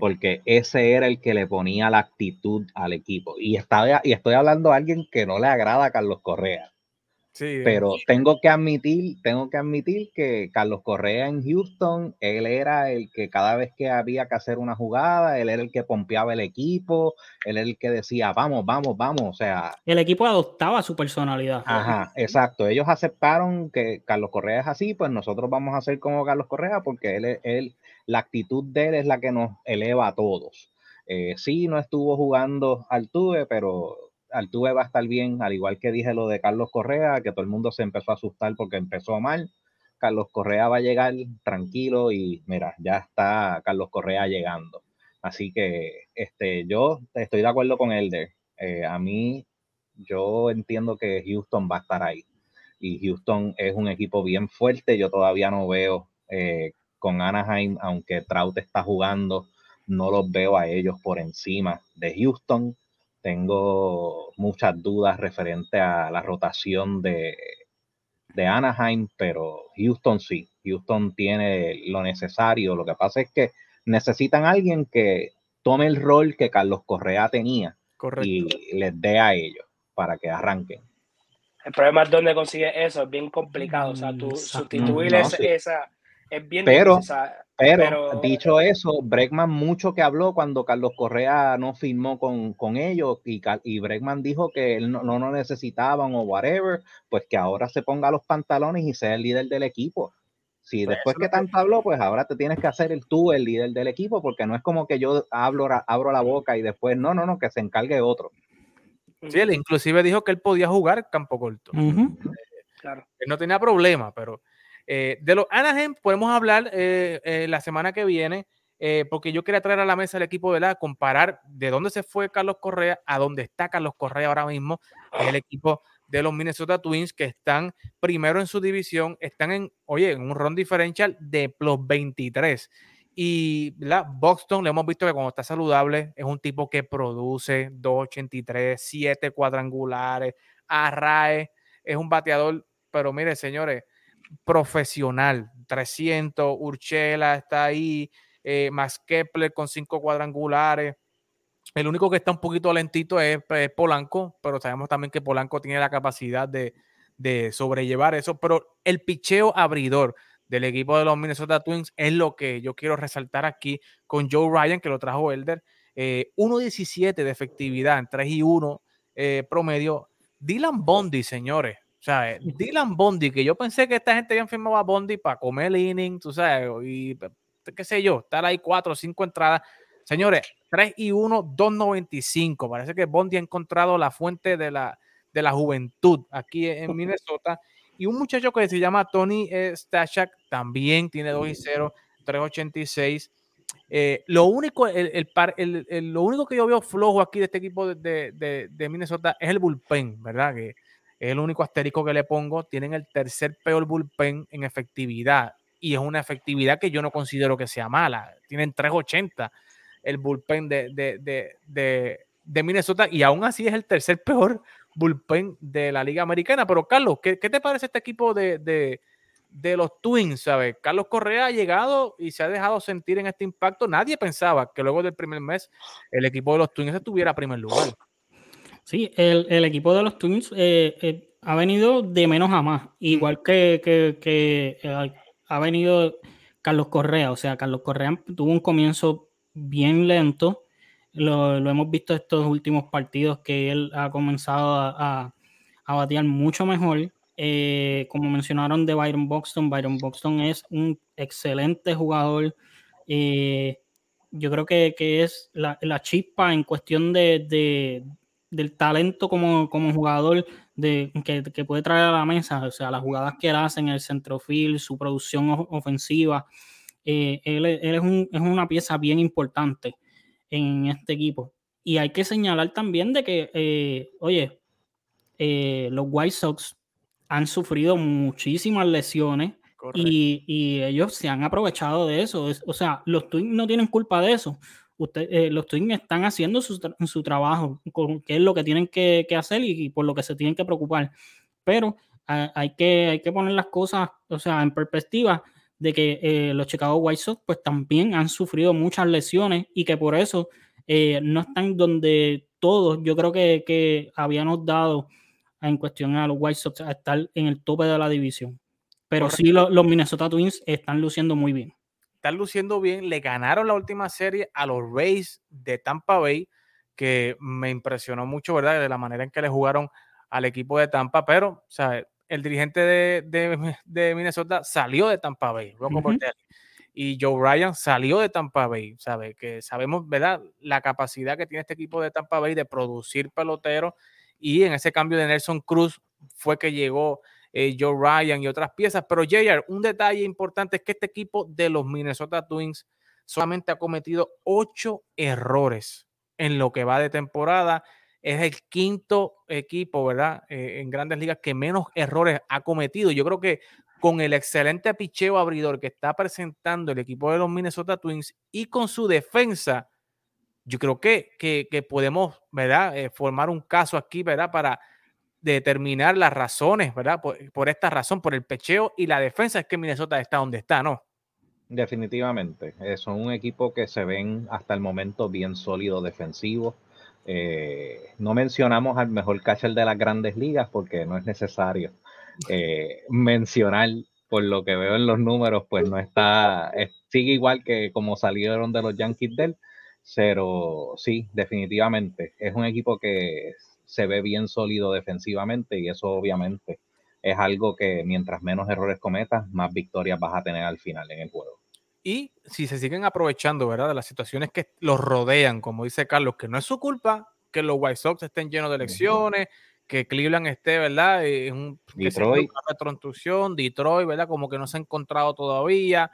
Porque ese era el que le ponía la actitud al equipo. Y, estaba, y estoy hablando de alguien que no le agrada a Carlos Correa. Pero tengo que admitir, tengo que admitir que Carlos Correa en Houston, él era el que cada vez que había que hacer una jugada, él era el que pompeaba el equipo, él era el que decía, vamos, vamos, vamos, o sea. El equipo adoptaba su personalidad. Ajá, exacto. Ellos aceptaron que Carlos Correa es así, pues nosotros vamos a hacer como Carlos Correa, porque él, él la actitud de él es la que nos eleva a todos. Eh, sí, no estuvo jugando al tuve, pero Altuve va a estar bien, al igual que dije lo de Carlos Correa, que todo el mundo se empezó a asustar porque empezó mal. Carlos Correa va a llegar tranquilo y mira, ya está Carlos Correa llegando. Así que este, yo estoy de acuerdo con Elder. Eh, a mí, yo entiendo que Houston va a estar ahí. Y Houston es un equipo bien fuerte. Yo todavía no veo eh, con Anaheim, aunque Trout está jugando, no los veo a ellos por encima de Houston. Tengo muchas dudas referente a la rotación de, de Anaheim, pero Houston sí. Houston tiene lo necesario. Lo que pasa es que necesitan a alguien que tome el rol que Carlos Correa tenía y les dé a ellos para que arranquen. El problema es dónde consigue eso, es bien complicado. O sea, tú sustituir esa, es bien pero, pero, dicho eso, Bregman mucho que habló cuando Carlos Correa no firmó con, con ellos y, y Bregman dijo que él no, no necesitaban o whatever, pues que ahora se ponga los pantalones y sea el líder del equipo. Si pues después que tanto habló, pues ahora te tienes que hacer el tú el líder del equipo, porque no es como que yo hablo, abro la boca y después, no, no, no, que se encargue otro. Sí, él inclusive dijo que él podía jugar campo corto. claro. Él no tenía problema, pero eh, de los Anaheim podemos hablar eh, eh, la semana que viene, porque yo quería traer a la mesa el equipo, de la Comparar de dónde se fue Carlos Correa a dónde está Carlos Correa ahora mismo, el equipo de los Minnesota Twins que están primero en su división, están en, oye, en un ron diferencial de plus 23. Y la Boston, le hemos visto que cuando está saludable es un tipo que produce 2.83, 7 cuadrangulares, arrae, es un bateador, pero mire, señores, profesional. 300, Urchela está ahí, eh, Kepler con cinco cuadrangulares. El único que está un poquito lentito es, Polanco, pero sabemos también que Polanco tiene la capacidad de, sobrellevar eso. Pero el picheo abridor del equipo de los Minnesota Twins es lo que yo quiero resaltar aquí con Joe Ryan, que lo trajo Elder. 1.17 eh, de efectividad en 3 y 1 eh, promedio. Dylan Bondi, señores, sea, Dylan Bondi, que yo pensé que esta gente había firmado a Bondi para comer el inning, tú sabes, y qué sé yo, estar ahí cuatro o cinco entradas. Señores, 3 y 1, 2.95. Parece que Bondi ha encontrado la fuente de la, de la juventud aquí en Minnesota. Y un muchacho que se llama Tony eh, Stashak también tiene 2 y 0, 386. Eh, lo, único, el, el, el, lo único que yo veo flojo aquí de este equipo de, de, de, Minnesota es el bullpen, ¿verdad? Que es el único asterisco que le pongo. Tienen el tercer peor bullpen en efectividad y es una efectividad que yo no considero que sea mala. Tienen 380 el bullpen de, de, de, Minnesota y aún así es el tercer peor bullpen de la Liga Americana. Pero Carlos, ¿qué, te parece este equipo de, de los Twins, ¿sabes? Carlos Correa ha llegado y se ha dejado sentir en este impacto. Nadie pensaba que luego del primer mes el equipo de los Twins estuviera a primer lugar. Sí, el, equipo de los Twins eh, eh, ha venido de menos a más, igual que, que, eh, ha venido Carlos Correa. O sea, Carlos Correa tuvo un comienzo bien lento. Lo, hemos visto estos últimos partidos que él ha comenzado a, a batear mucho mejor como mencionaron de Byron Buxton, Byron Buxton es un excelente jugador. Yo creo que, es la, chispa en cuestión de, del talento como, como jugador de, que, puede traer a la mesa, o sea, las jugadas que él hace en el centrofield, su producción ofensiva. Eh, él, es, una pieza bien importante en este equipo. Y hay que señalar también de que, oye, los White Sox han sufrido muchísimas lesiones y, ellos se han aprovechado de eso. o sea, los Twins no tienen culpa de eso. Usted, eh, los Twins están haciendo su, su trabajo, con, qué es lo que tienen que, hacer y, por lo que se tienen que preocupar. Pero hay, que, hay que poner las cosas, o sea, en perspectiva de que eh, los Chicago White Sox pues también han sufrido muchas lesiones y que por eso eh, no están donde todos, yo creo que, que habíamos dado en cuestión a los White Sox a estar en el tope de la división. Pero sí los, Minnesota Twins están luciendo muy bien. Están luciendo bien, le ganaron la última serie a los Rays de Tampa Bay, que me impresionó mucho, ¿verdad? De la manera en que le jugaron al equipo de Tampa, pero, o sea, el dirigente de, de, Minnesota salió de Tampa Bay, y Joe Ryan salió de Tampa Bay, ¿sabe? Que sabemos, ¿verdad? La capacidad que tiene este equipo de Tampa Bay de producir peloteros y en ese cambio de Nelson Cruz fue que llegó eh, Joe Ryan y otras piezas. Pero JR, un detalle importante es que este equipo de los Minnesota Twins solamente ha cometido ocho errores en lo que va de temporada. Es el quinto equipo, ¿verdad? Eh, en grandes ligas que menos errores ha cometido. Yo creo que con el excelente picheo abridor que está presentando el equipo de los Minnesota Twins y con su defensa, yo creo que, que, podemos, ¿verdad? Eh, formar un caso aquí, ¿verdad? Para determinar las razones, ¿verdad? Por, esta razón, por el pecheo y la defensa, es que Minnesota está donde está, ¿no? Definitivamente. Eh, son un equipo que se ven hasta el momento bien sólido defensivo. Eh, no mencionamos al mejor catcher de las grandes ligas porque no es necesario mencionar por lo que veo en los números, pues no está, sigue igual que como salieron de los Yankees del, pero sí, definitivamente. Es un equipo que se ve bien sólido defensivamente y eso obviamente es algo que mientras menos errores cometas, más victorias vas a tener al final en el juego. Y si se siguen aprovechando, ¿verdad? De las situaciones que los rodean, como dice Carlos, que no es su culpa que los White Sox estén llenos de elecciones, que Cleveland esté, ¿verdad? Es un, Detroit. retroinstrucción, Detroit, ¿verdad? Como que no se ha encontrado todavía.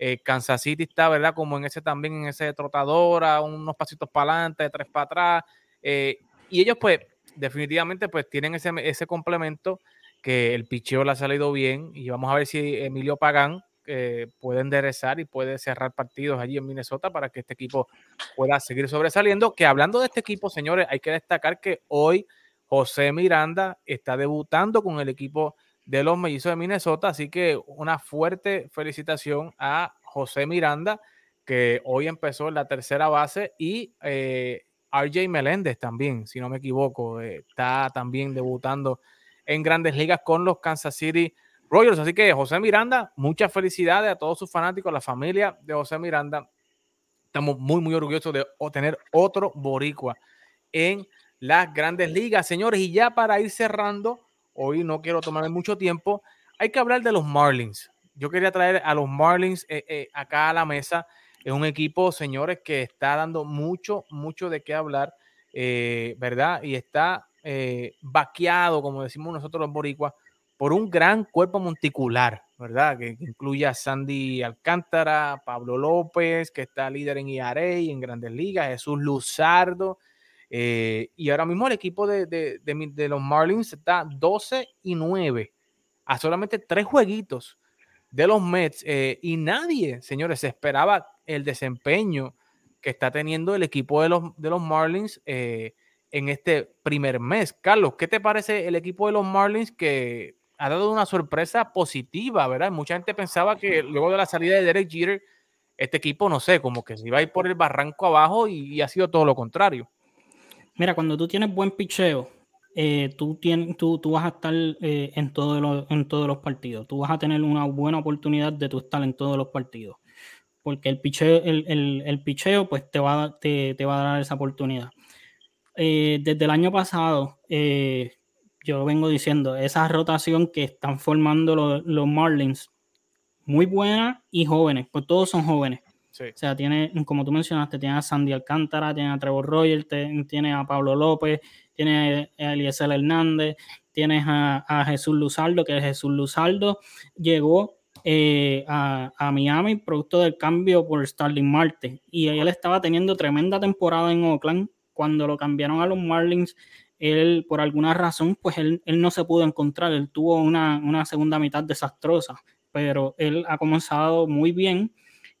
Eh, Kansas City está, ¿verdad? Como en ese también, en ese trotadora, unos pasitos para adelante, tres para atrás. Eh, y ellos, pues, definitivamente, pues tienen ese, ese complemento que el picheo le ha salido bien. Y vamos a ver si Emilio Pagán eh, puede enderezar y puede cerrar partidos allí en Minnesota para que este equipo pueda seguir sobresaliendo. Que hablando de este equipo, señores, hay que destacar que hoy José Miranda está debutando con el equipo de los mellizos de Minnesota. Así que una fuerte felicitación a José Miranda, que hoy empezó en la tercera base, y eh, RJ Meléndez también, si no me equivoco, eh, está también debutando en grandes ligas con los Kansas City Royals. Así que José Miranda, muchas felicidades a todos sus fanáticos, a la familia de José Miranda. Estamos muy, muy orgullosos de tener otro boricua en las grandes ligas, señores. Y ya para ir cerrando, hoy no quiero tomarme mucho tiempo, hay que hablar de los Marlins. Yo quería traer a los Marlins eh, eh, acá a la mesa. Es un equipo, señores, que está dando mucho, mucho de qué hablar, eh, ¿verdad? Y está eh, vaqueado, como decimos nosotros los boricuas, por un gran cuerpo monticular, ¿verdad? Que, incluye a Sandy Alcántara, Pablo López, que está líder en IRA y en Grandes Ligas, Jesús Luzardo. Eh, y ahora mismo el equipo de, de, los Marlins está 12 y 9, a solamente tres jueguitos de los Mets. Eh, y nadie, señores, esperaba el desempeño que está teniendo el equipo de los, de los Marlins eh, en este primer mes. Carlos, ¿qué te parece el equipo de los Marlins que ha dado una sorpresa positiva, ¿verdad? Mucha gente pensaba que luego de la salida de Derek Jeter, este equipo, no sé, como que se iba a ir por el barranco abajo y, ha sido todo lo contrario. Mira, cuando tú tienes buen picheo, eh, tú, tienes, tú, tú, vas a estar eh, en, todos los, en todos los partidos. Tú vas a tener una buena oportunidad de tú estar en todos los partidos. Porque el picheo, el, el, picheo pues te va, te, te, va a dar esa oportunidad. Eh, desde el año pasado, yo vengo diciendo, esa rotación que están formando los, Marlins, muy buena y jóvenes, pues todos son jóvenes. O sea, tiene, como tú mencionaste, tiene a Sandy Alcántara, tiene a Trevor Rogers, tiene a Pablo López, tiene a Eliezer Hernández, tienes a, Jesús Luzardo, que Jesús Luzardo llegó eh, a, Miami producto del cambio por Starling Marte. Y él estaba teniendo tremenda temporada en Oakland. Cuando lo cambiaron a los Marlins, él por alguna razón, pues él, no se pudo encontrar, él tuvo una, segunda mitad desastrosa, pero él ha comenzado muy bien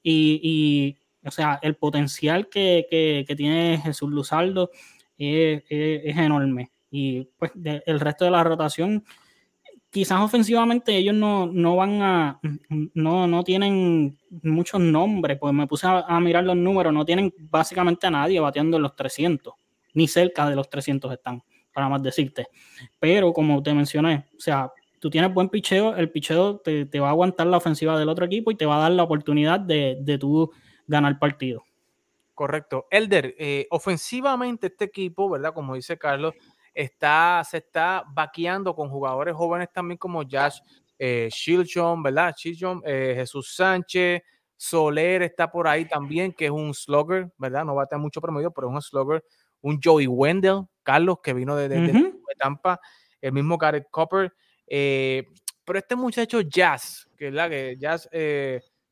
y, o sea, el potencial que, tiene Jesús Luzardo es, enorme. Y pues el resto de la rotación, quizás ofensivamente ellos no, van a, no, no tienen muchos nombres, pues me puse a, mirar los números, no tienen básicamente a nadie bateando en los 300, ni cerca de los 300 están para más decirte. Pero como te mencioné, o sea, tú tienes buen picheo, el picheo te, va a aguantar la ofensiva del otro equipo y te va a dar la oportunidad de, de tú ganar partido. Correcto. Elder, eh, ofensivamente este equipo, ¿verdad? Como dice Carlos, está, se está vaqueando con jugadores jóvenes también como Josh eh, Shilchon, ¿verdad? Shilchon, eh, Jesús Sánchez, Soler está por ahí también, que es un slugger, ¿verdad? No va a tener mucho promedio, pero es un slugger. Un Joey Wendell, Carlos, que vino de, Tampa, el mismo Garrett Copper. Eh, pero este muchacho Jazz, que es la que Jazz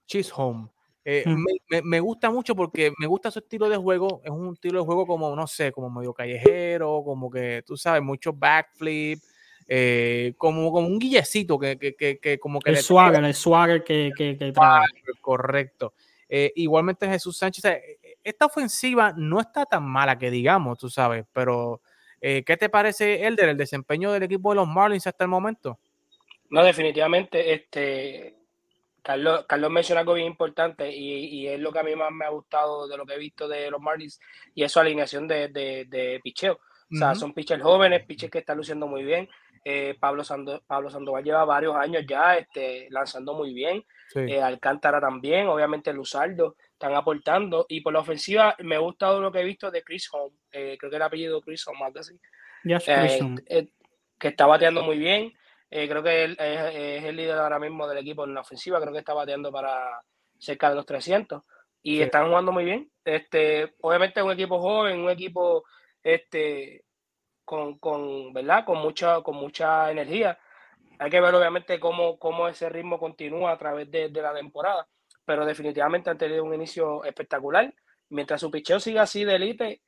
Chisholm, eh, me, gusta mucho porque me gusta su estilo de juego. Es un estilo de juego como, no sé, como medio callejero, como que tú sabes, mucho backflip, como, como un guillecito que, que, que, como que. El swagger, el swagger que, que, trae. Correcto. igualmente Jesús Sánchez, esta ofensiva no está tan mala que digamos, tú sabes, pero eh, ¿Qué te parece, Elder, el desempeño del equipo de los Marlins hasta el momento? No, definitivamente, este, Carlos, Carlos menciona algo bien importante y, es lo que a mí más me ha gustado de lo que he visto de los Marlins y es su alineación de, de, picheo. O sea, son pitchers jóvenes, pitchers que están luciendo muy bien. Eh, Pablo, Pablo Sandoval lleva varios años ya este, lanzando muy bien. Eh, Alcántara también, obviamente Luzardo están aportando. Y por la ofensiva, me ha gustado lo que he visto de Chris Home, eh, creo que el apellido Chris Home, algo así. que está bateando muy bien. Creo que él es, el líder ahora mismo del equipo en la ofensiva, creo que está bateando para cerca de los 300 y están jugando muy bien. Este, obviamente es un equipo joven, un equipo este, con, con, ¿verdad? con, mucha, con mucha energía. Hay que ver obviamente cómo, cómo ese ritmo continúa a través de, la temporada, pero definitivamente han tenido un inicio espectacular. Mientras su picheo siga así de élite,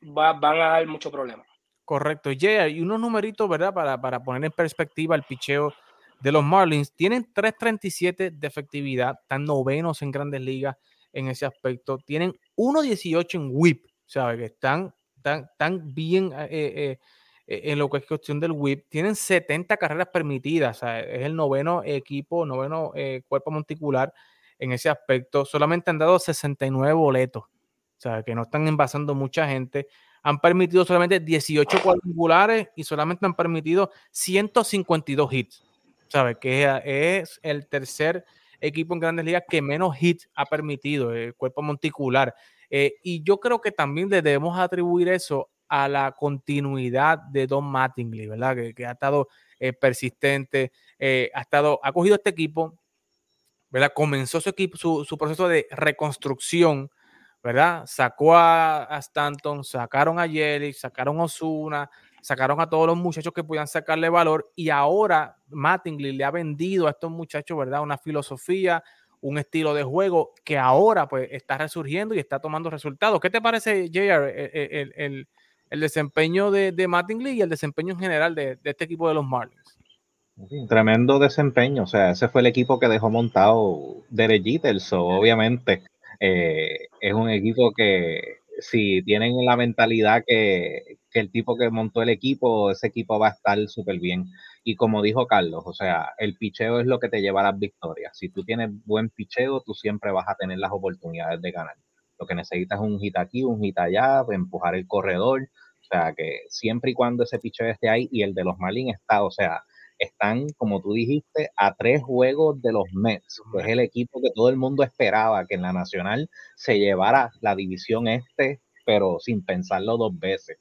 van a dar mucho problema. Correcto. y unos numeritos, ¿verdad? Para, para poner en perspectiva el picheo de los Marlins. Tienen 3.37 de efectividad, están novenos en grandes ligas en ese aspecto. Tienen 1.18 en whip, ¿sabes? Que están tan, bien eh, eh, eh, en lo que es cuestión del whip. Tienen 70 carreras permitidas, es el noveno equipo, noveno cuerpo monticular en ese aspecto. Solamente han dado 69 boletos, o sea, que no están envasando mucha gente. Han permitido solamente 18 cuadrangulares y solamente han permitido 152 hits. ¿Sabes? Que es el tercer equipo en grandes ligas que menos hits ha permitido, el cuerpo monticular. Eh, y yo creo que también debemos atribuir eso a la continuidad de Don Mattingly, ¿verdad? Que, ha estado eh, persistente, eh, ha, estado, ha cogido este equipo, ¿verdad? Comenzó su equipo, su, su proceso de reconstrucción, ¿verdad? Sacó a, a Stanton, sacaron a Jelly, sacaron a Osuna, sacaron a todos los muchachos que podían sacarle valor y ahora Mattingly le ha vendido a estos muchachos, ¿verdad? Una filosofía, un estilo de juego que ahora pues está resurgiendo y está tomando resultados. ¿Qué te parece, JR, e, e, el, el, el desempeño de, de Mattingly y el desempeño en general de, de este equipo de los Marlins? Tremendo desempeño, o sea, ese fue el equipo que dejó montado Derek Jeter, obviamente eh, es un equipo que si tienen la mentalidad que, que, el tipo que montó el equipo, ese equipo va a estar súper bien. Y como dijo Carlos, o sea, el picheo es lo que te lleva a las victorias. Si tú tienes buen picheo, tú siempre vas a tener las oportunidades de ganar. Lo que necesitas es un hit aquí, un hit allá, empujar el corredor. O sea, que siempre y cuando ese picheo esté ahí y el de los Marlins está, o sea, están, como tú dijiste, a tres juegos de los Mets, que es el equipo que todo el mundo esperaba que en la Nacional se llevara la división este, pero sin pensarlo dos veces.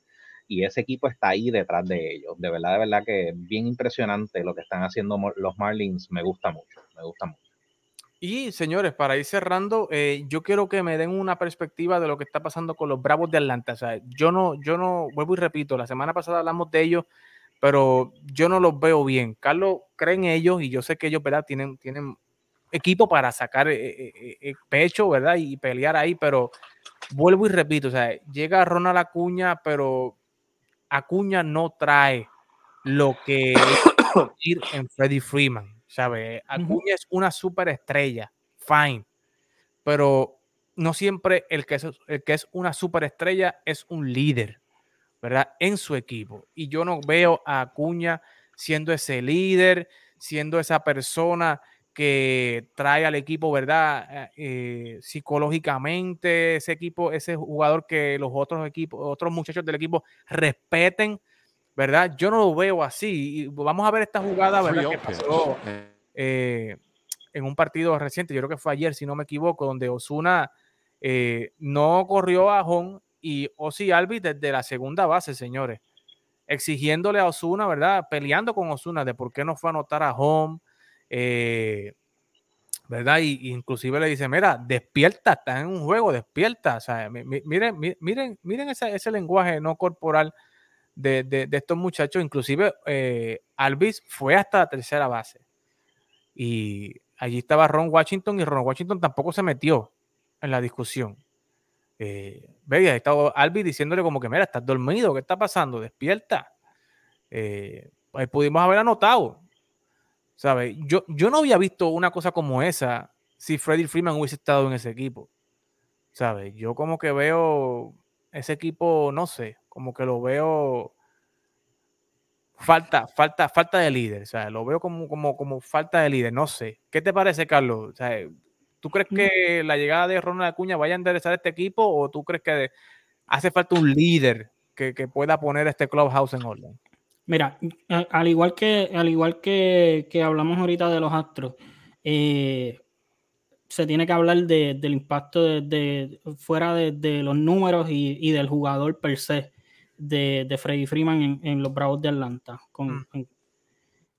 Y ese equipo está ahí detrás de ellos. De verdad, de verdad que es bien impresionante lo que están haciendo los Marlins. Me gusta mucho, me gusta mucho. Y señores, para ir cerrando, eh, yo quiero que me den una perspectiva de lo que está pasando con los Bravos de Atlanta. O sea, yo no, yo no, vuelvo y repito, la semana pasada hablamos de ellos pero yo no los veo bien. Carlos cree en ellos y yo sé que ellos, ¿verdad? Tienen, tienen equipo para sacar eh, eh, eh, pecho, ¿verdad? Y pelear ahí, pero vuelvo y repito, o sea, llega Ronald Acuña, pero Acuña no trae lo que ir en Freddie Freeman, ¿sabes? Acuña es una superestrella, fine, pero no siempre el que es, el que es una superestrella es un líder. ¿Verdad? En su equipo. Y yo no veo a Acuña siendo ese líder, siendo esa persona que trae al equipo, ¿verdad? Eh, psicológicamente, ese equipo, ese jugador que los otros equipos, otros muchachos del equipo respeten, ¿verdad? Yo no lo veo así. Y vamos a ver esta jugada, ¿verdad? Que pasó eh, en un partido reciente, yo creo que fue ayer, si no me equivoco, donde Osuna eh, no corrió a Home y Ozzy Albi desde la segunda base, señores, exigiéndole a Osuna, ¿verdad? Peleando con Osuna de por qué no fue a anotar a Home, eh, ¿verdad? Y, inclusive le dice, mira, despierta, está en un juego, despierta. O sea, miren, miren, miren ese, ese lenguaje no corporal de, de, de estos muchachos. Inclusive eh, Alvis fue hasta la tercera base. Y allí estaba Ron Washington y Ron Washington tampoco se metió en la discusión. Eh, veía, estado Albi diciéndole como que, mira, estás dormido, ¿qué está pasando? Despierta. Eh, pues pudimos haber anotado. ¿Sabes? Yo, yo no había visto una cosa como esa si Freddie Freeman hubiese estado en ese equipo. ¿Sabes? Yo como que veo ese equipo, no sé, como que lo veo falta, falta, falta de líder. O sea, lo veo como, como, como falta de líder. No sé. ¿Qué te parece, Carlos? O sea, ¿Tú crees que la llegada de Ronald Acuña vaya a enderezar este equipo o tú crees que hace falta un líder que, que pueda poner este clubhouse en orden? Mira, al igual que, al igual que, que hablamos ahorita de los Astros, eh, se tiene que hablar de, del impacto de, de fuera de, los números y, y, del jugador per se de, de Freddy Freeman en, en, los Bravos de Atlanta, con, mm. en,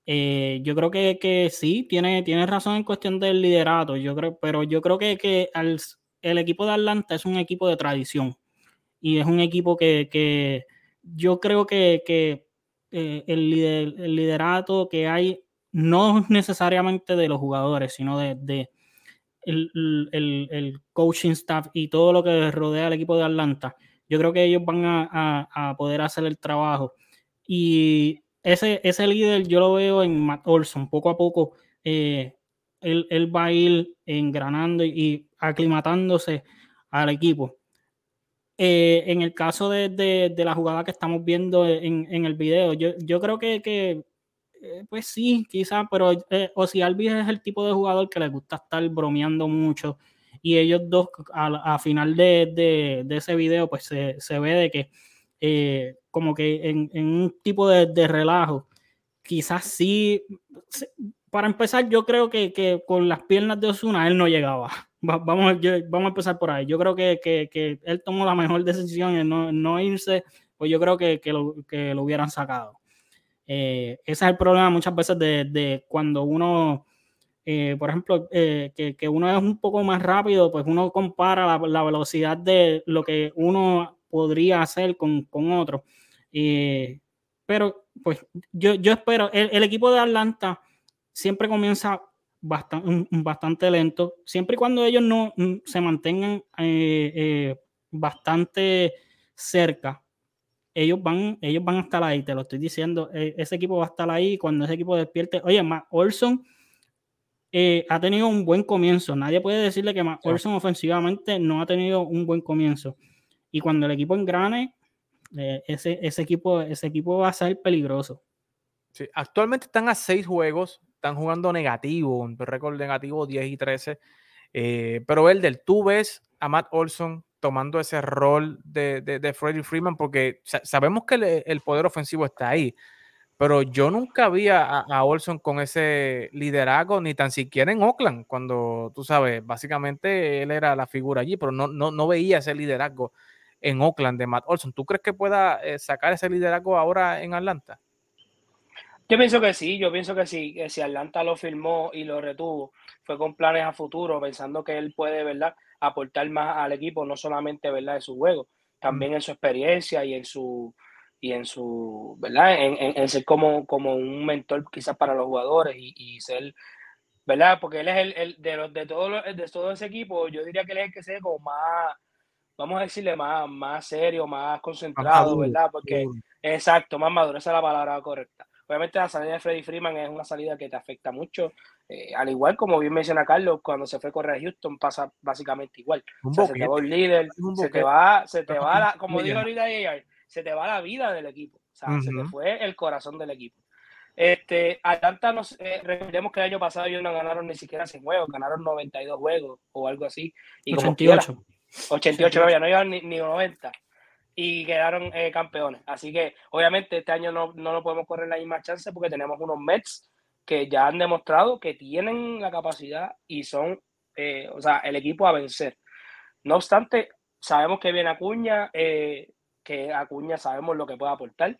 eh, yo creo que, que, sí, tiene, tiene razón en cuestión del liderato, yo creo, pero yo creo que, que al, el equipo de Atlanta es un equipo de tradición y es un equipo que, que yo creo que, que eh, el, lider, el, liderato que hay no necesariamente de los jugadores, sino de, de el, el, el, coaching staff y todo lo que rodea al equipo de Atlanta. Yo creo que ellos van a, a, a poder hacer el trabajo. Y ese, ese líder yo lo veo en Matt Olson, poco a poco eh, él, él, va a ir engranando y, aclimatándose al equipo. Eh, en el caso de, de, de, la jugada que estamos viendo en, en el video, yo, yo creo que, que eh, pues sí, quizás, pero eh, si Alvis es el tipo de jugador que le gusta estar bromeando mucho y ellos dos a final de, de, ese video pues se, se ve de que eh, como que en, en, un tipo de, de, relajo. Quizás sí, para empezar, yo creo que, que, con las piernas de Osuna él no llegaba. Vamos, yo, vamos a empezar por ahí. Yo creo que, que él tomó la mejor decisión en no, no irse, pues yo creo que, lo, que lo hubieran sacado. Eh, ese es el problema muchas veces de, de cuando uno eh, por ejemplo, eh, que, uno es un poco más rápido, pues uno compara la, velocidad de lo que uno podría hacer con, otro. pero pues yo, yo espero, el, equipo de Atlanta siempre comienza bastante, bastante lento, siempre y cuando ellos no mm, se mantengan bastante cerca, ellos van, ellos van a estar ahí, te lo estoy diciendo, ese equipo va a estar ahí cuando ese equipo despierte. Oye, Matt Olson eh, ha tenido un buen comienzo. Nadie puede decirle que Matt ofensivamente no ha tenido un buen comienzo. Y cuando el equipo engrane, eh, ese, ese, equipo, ese equipo va a ser peligroso. Sí, actualmente están a seis juegos, están jugando negativo, un récord negativo 10 y 13. Eh, pero el del tú ves a Matt Olson tomando ese rol de, de, Freddie Freeman, porque sabemos que el, poder ofensivo está ahí, pero yo nunca vi a, Olson con ese liderazgo, ni tan siquiera en Oakland, cuando tú sabes, básicamente él era la figura allí, pero no, no, no veía ese liderazgo en Oakland de Matt Olson. ¿Tú crees que pueda eh, sacar ese liderazgo ahora en Atlanta? Yo pienso que sí, yo pienso que sí, que si Atlanta lo firmó y lo retuvo, fue con planes a futuro, pensando que él puede, ¿verdad?, aportar más al equipo, no solamente, ¿verdad?, en su juego, también en su experiencia y en su, y en su, ¿verdad? En, en, ser como, como un mentor quizás para los jugadores y, y ser, ¿verdad? Porque él es el, el de, los, de, todo, de todo ese equipo, yo diría que él es el que se como más, vamos a decirle, más, más serio, más concentrado, ¿verdad? Porque, exacto, más maduro, esa es la palabra correcta. Obviamente la salida de Freddy Freeman es una salida que te afecta mucho, eh, al igual como bien menciona Carlos, cuando se fue a correr a Houston pasa básicamente igual. se te va el líder, se te va, se te va, la, como dijo ahorita se te va la vida del equipo. O sea, se te fue el corazón del equipo. Este, Atlanta, nos, eh, recordemos que el año pasado ellos no ganaron ni siquiera 100 juegos, ganaron 92 juegos o algo así. Y 88. 88, no, no iban ni, 90. Y quedaron eh, campeones. Así que, obviamente, este año no, no, podemos correr la misma chance porque tenemos unos Mets que ya han demostrado que tienen la capacidad y son, eh, o sea, el equipo a vencer. No obstante, sabemos que viene Acuña, eh, que Acuña sabemos lo que puede aportar.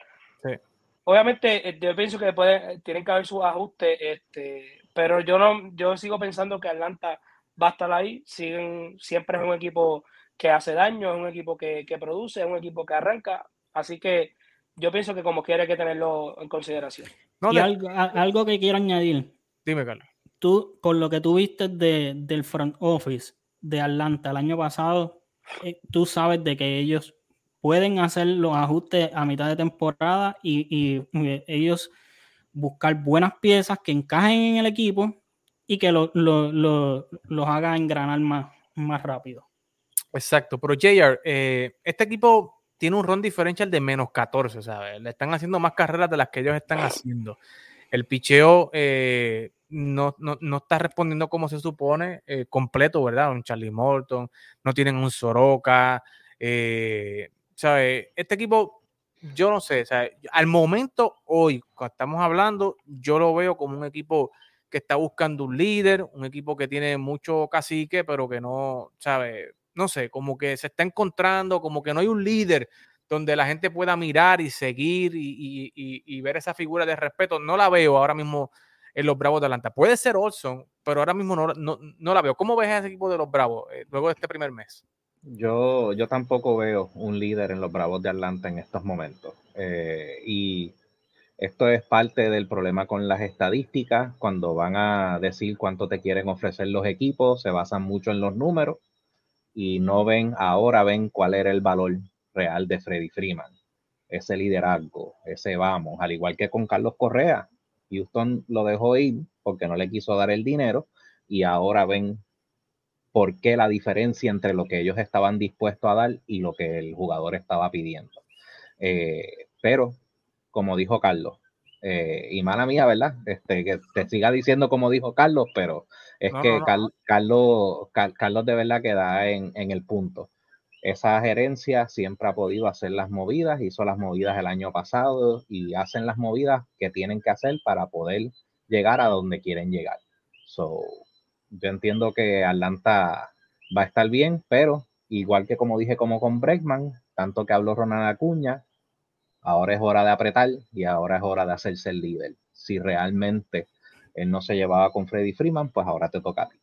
Obviamente, eh, yo pienso que puede, tienen que haber sus ajustes, este, pero yo no, yo sigo pensando que Atlanta va a estar ahí. Siguen, siempre es un equipo que hace daño, es un equipo que, produce, es un equipo que arranca. Así que yo pienso que como quiere hay que tenerlo en consideración. y algo, algo, que quiero añadir. Dime, Carlos. Tú, con lo que tú viste de, del front office de Atlanta el año pasado, eh, tú sabes de que ellos pueden hacer los ajustes a mitad de temporada y, ellos buscar buenas piezas que encajen en el equipo y que lo, los haga engranar más, más rápido. Exacto, pero JR, eh, este equipo tiene un ron diferencial de menos 14, ¿sabes? Le están haciendo más carreras de las que ellos están haciendo. El picheo eh, no, está respondiendo como se supone, eh, completo, ¿verdad? Un Charlie Morton, no tienen un Soroka, ¿sabes? Este equipo, yo no sé, ¿sabes? al momento hoy, cuando estamos hablando, yo lo veo como un equipo que está buscando un líder, un equipo que tiene mucho cacique, pero que no, ¿sabes? No sé, como que se está encontrando, como que no hay un líder donde la gente pueda mirar y seguir y, ver esa figura de respeto. No la veo ahora mismo en los Bravos de Atlanta. Puede ser Olson, pero ahora mismo no, no, la veo. ¿Cómo ves a ese equipo de los Bravos eh, luego de este primer mes? Yo, yo tampoco veo un líder en los Bravos de Atlanta en estos momentos. Eh, y esto es parte del problema con las estadísticas. Cuando van a decir cuánto te quieren ofrecer los equipos, se basan mucho en los números y no ven, ahora ven cuál era el valor real de Freddy Freeman. Ese liderazgo, ese vamos, al igual que con Carlos Correa. Houston lo dejó ir porque no le quiso dar el dinero y ahora ven por qué la diferencia entre lo que ellos estaban dispuestos a dar y lo que el jugador estaba pidiendo. Eh, pero, como dijo Carlos, eh, y mala mía, ¿verdad? Este, que te siga diciendo como dijo Carlos, pero es que Carlos, Carlos de verdad queda en, en, el punto. Esa gerencia siempre ha podido hacer las movidas, hizo las movidas el año pasado y hacen las movidas que tienen que hacer para poder llegar a donde quieren llegar. So, yo entiendo que Atlanta va a estar bien, pero igual que como dije como con Breckman, tanto que habló Ronald Acuña, ahora es hora de apretar y ahora es hora de hacerse el líder. Si realmente él no se llevaba con Freddy Freeman, pues ahora te toca a ti.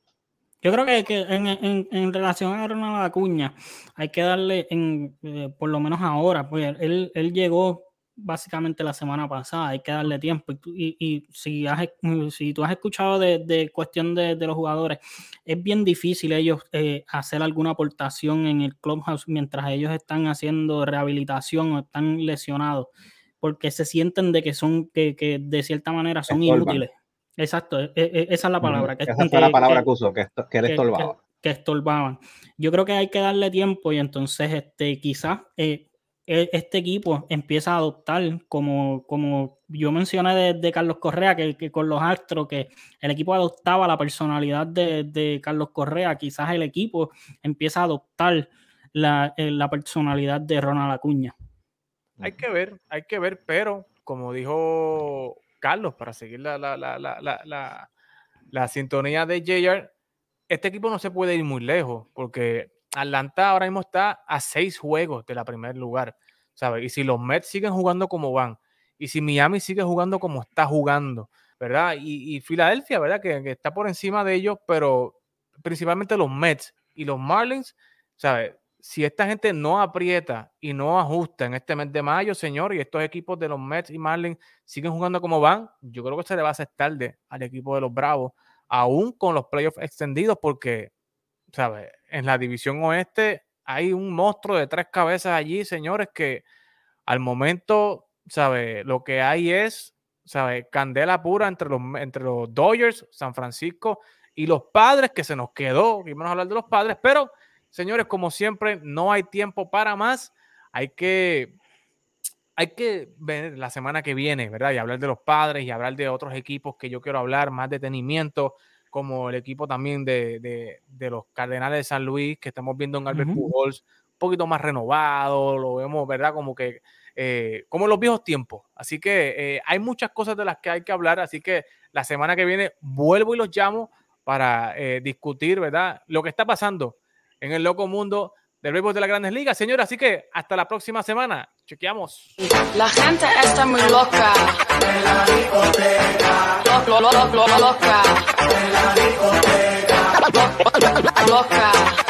Yo creo que, en, relación a Ronald Acuña, hay que darle, en, eh, por lo menos ahora, pues él, él llegó básicamente la semana pasada, hay que darle tiempo. Y, y, si, has, si tú has escuchado de, de cuestión de, de, los jugadores, es bien difícil ellos eh, hacer alguna aportación en el clubhouse mientras ellos están haciendo rehabilitación o están lesionados, porque se sienten de que son, que, que de cierta manera son inútiles. Exacto, e, e, esa es la palabra. Que, esa fue la palabra que, usó, que, que, estorbaban. Que, estorbaban. Yo creo que hay que darle tiempo y entonces este, quizás eh, este equipo empieza a adoptar, como, como yo mencioné de, Carlos Correa, que, con los Astros, que el equipo adoptaba la personalidad de, Carlos Correa, quizás el equipo empieza a adoptar la, eh, la personalidad de Ronald Acuña. Hay que ver, hay que ver, pero como dijo Carlos, para seguir la, la, la, la sintonía de JR, este equipo no se puede ir muy lejos, porque Atlanta ahora mismo está a seis juegos de la primer lugar, ¿sabes? Y si los Mets siguen jugando como van, y si Miami sigue jugando como está jugando, ¿verdad? Y, Filadelfia, ¿verdad? Que, que, está por encima de ellos, pero principalmente los Mets y los Marlins, ¿sabes? si esta gente no aprieta y no ajusta en este mes de mayo, señor, y estos equipos de los Mets y Marlins siguen jugando como van, yo creo que se le va a hacer tarde al equipo de los Bravos, aún con los playoffs extendidos, porque, ¿sabes? En la división oeste hay un monstruo de tres cabezas allí, señores, que al momento, ¿sabes? Lo que hay es, ¿sabes? Candela pura entre los, entre los Dodgers, San Francisco y los padres, que se nos quedó, vimos hablar de los padres, pero Señores, como siempre, no hay tiempo para más. Hay que, hay que ver la semana que viene, ¿verdad? Y hablar de los padres y hablar de otros equipos que yo quiero hablar, más detenimiento, como el equipo también de, los Cardenales de San Luis, que estamos viendo en Albert Pujols, un poquito más renovado, lo vemos, ¿verdad? Como que, eh, como en los viejos tiempos. Así que eh, hay muchas cosas de las que hay que hablar, así que la semana que viene vuelvo y los llamo para eh, discutir, ¿verdad? Lo que está pasando en el loco mundo del béisbol de las grandes ligas, señora. Así que hasta la próxima semana. Chequeamos. La gente está muy loca. En la discoteca. Lo, lo, lo, loca. En la discoteca. Loca.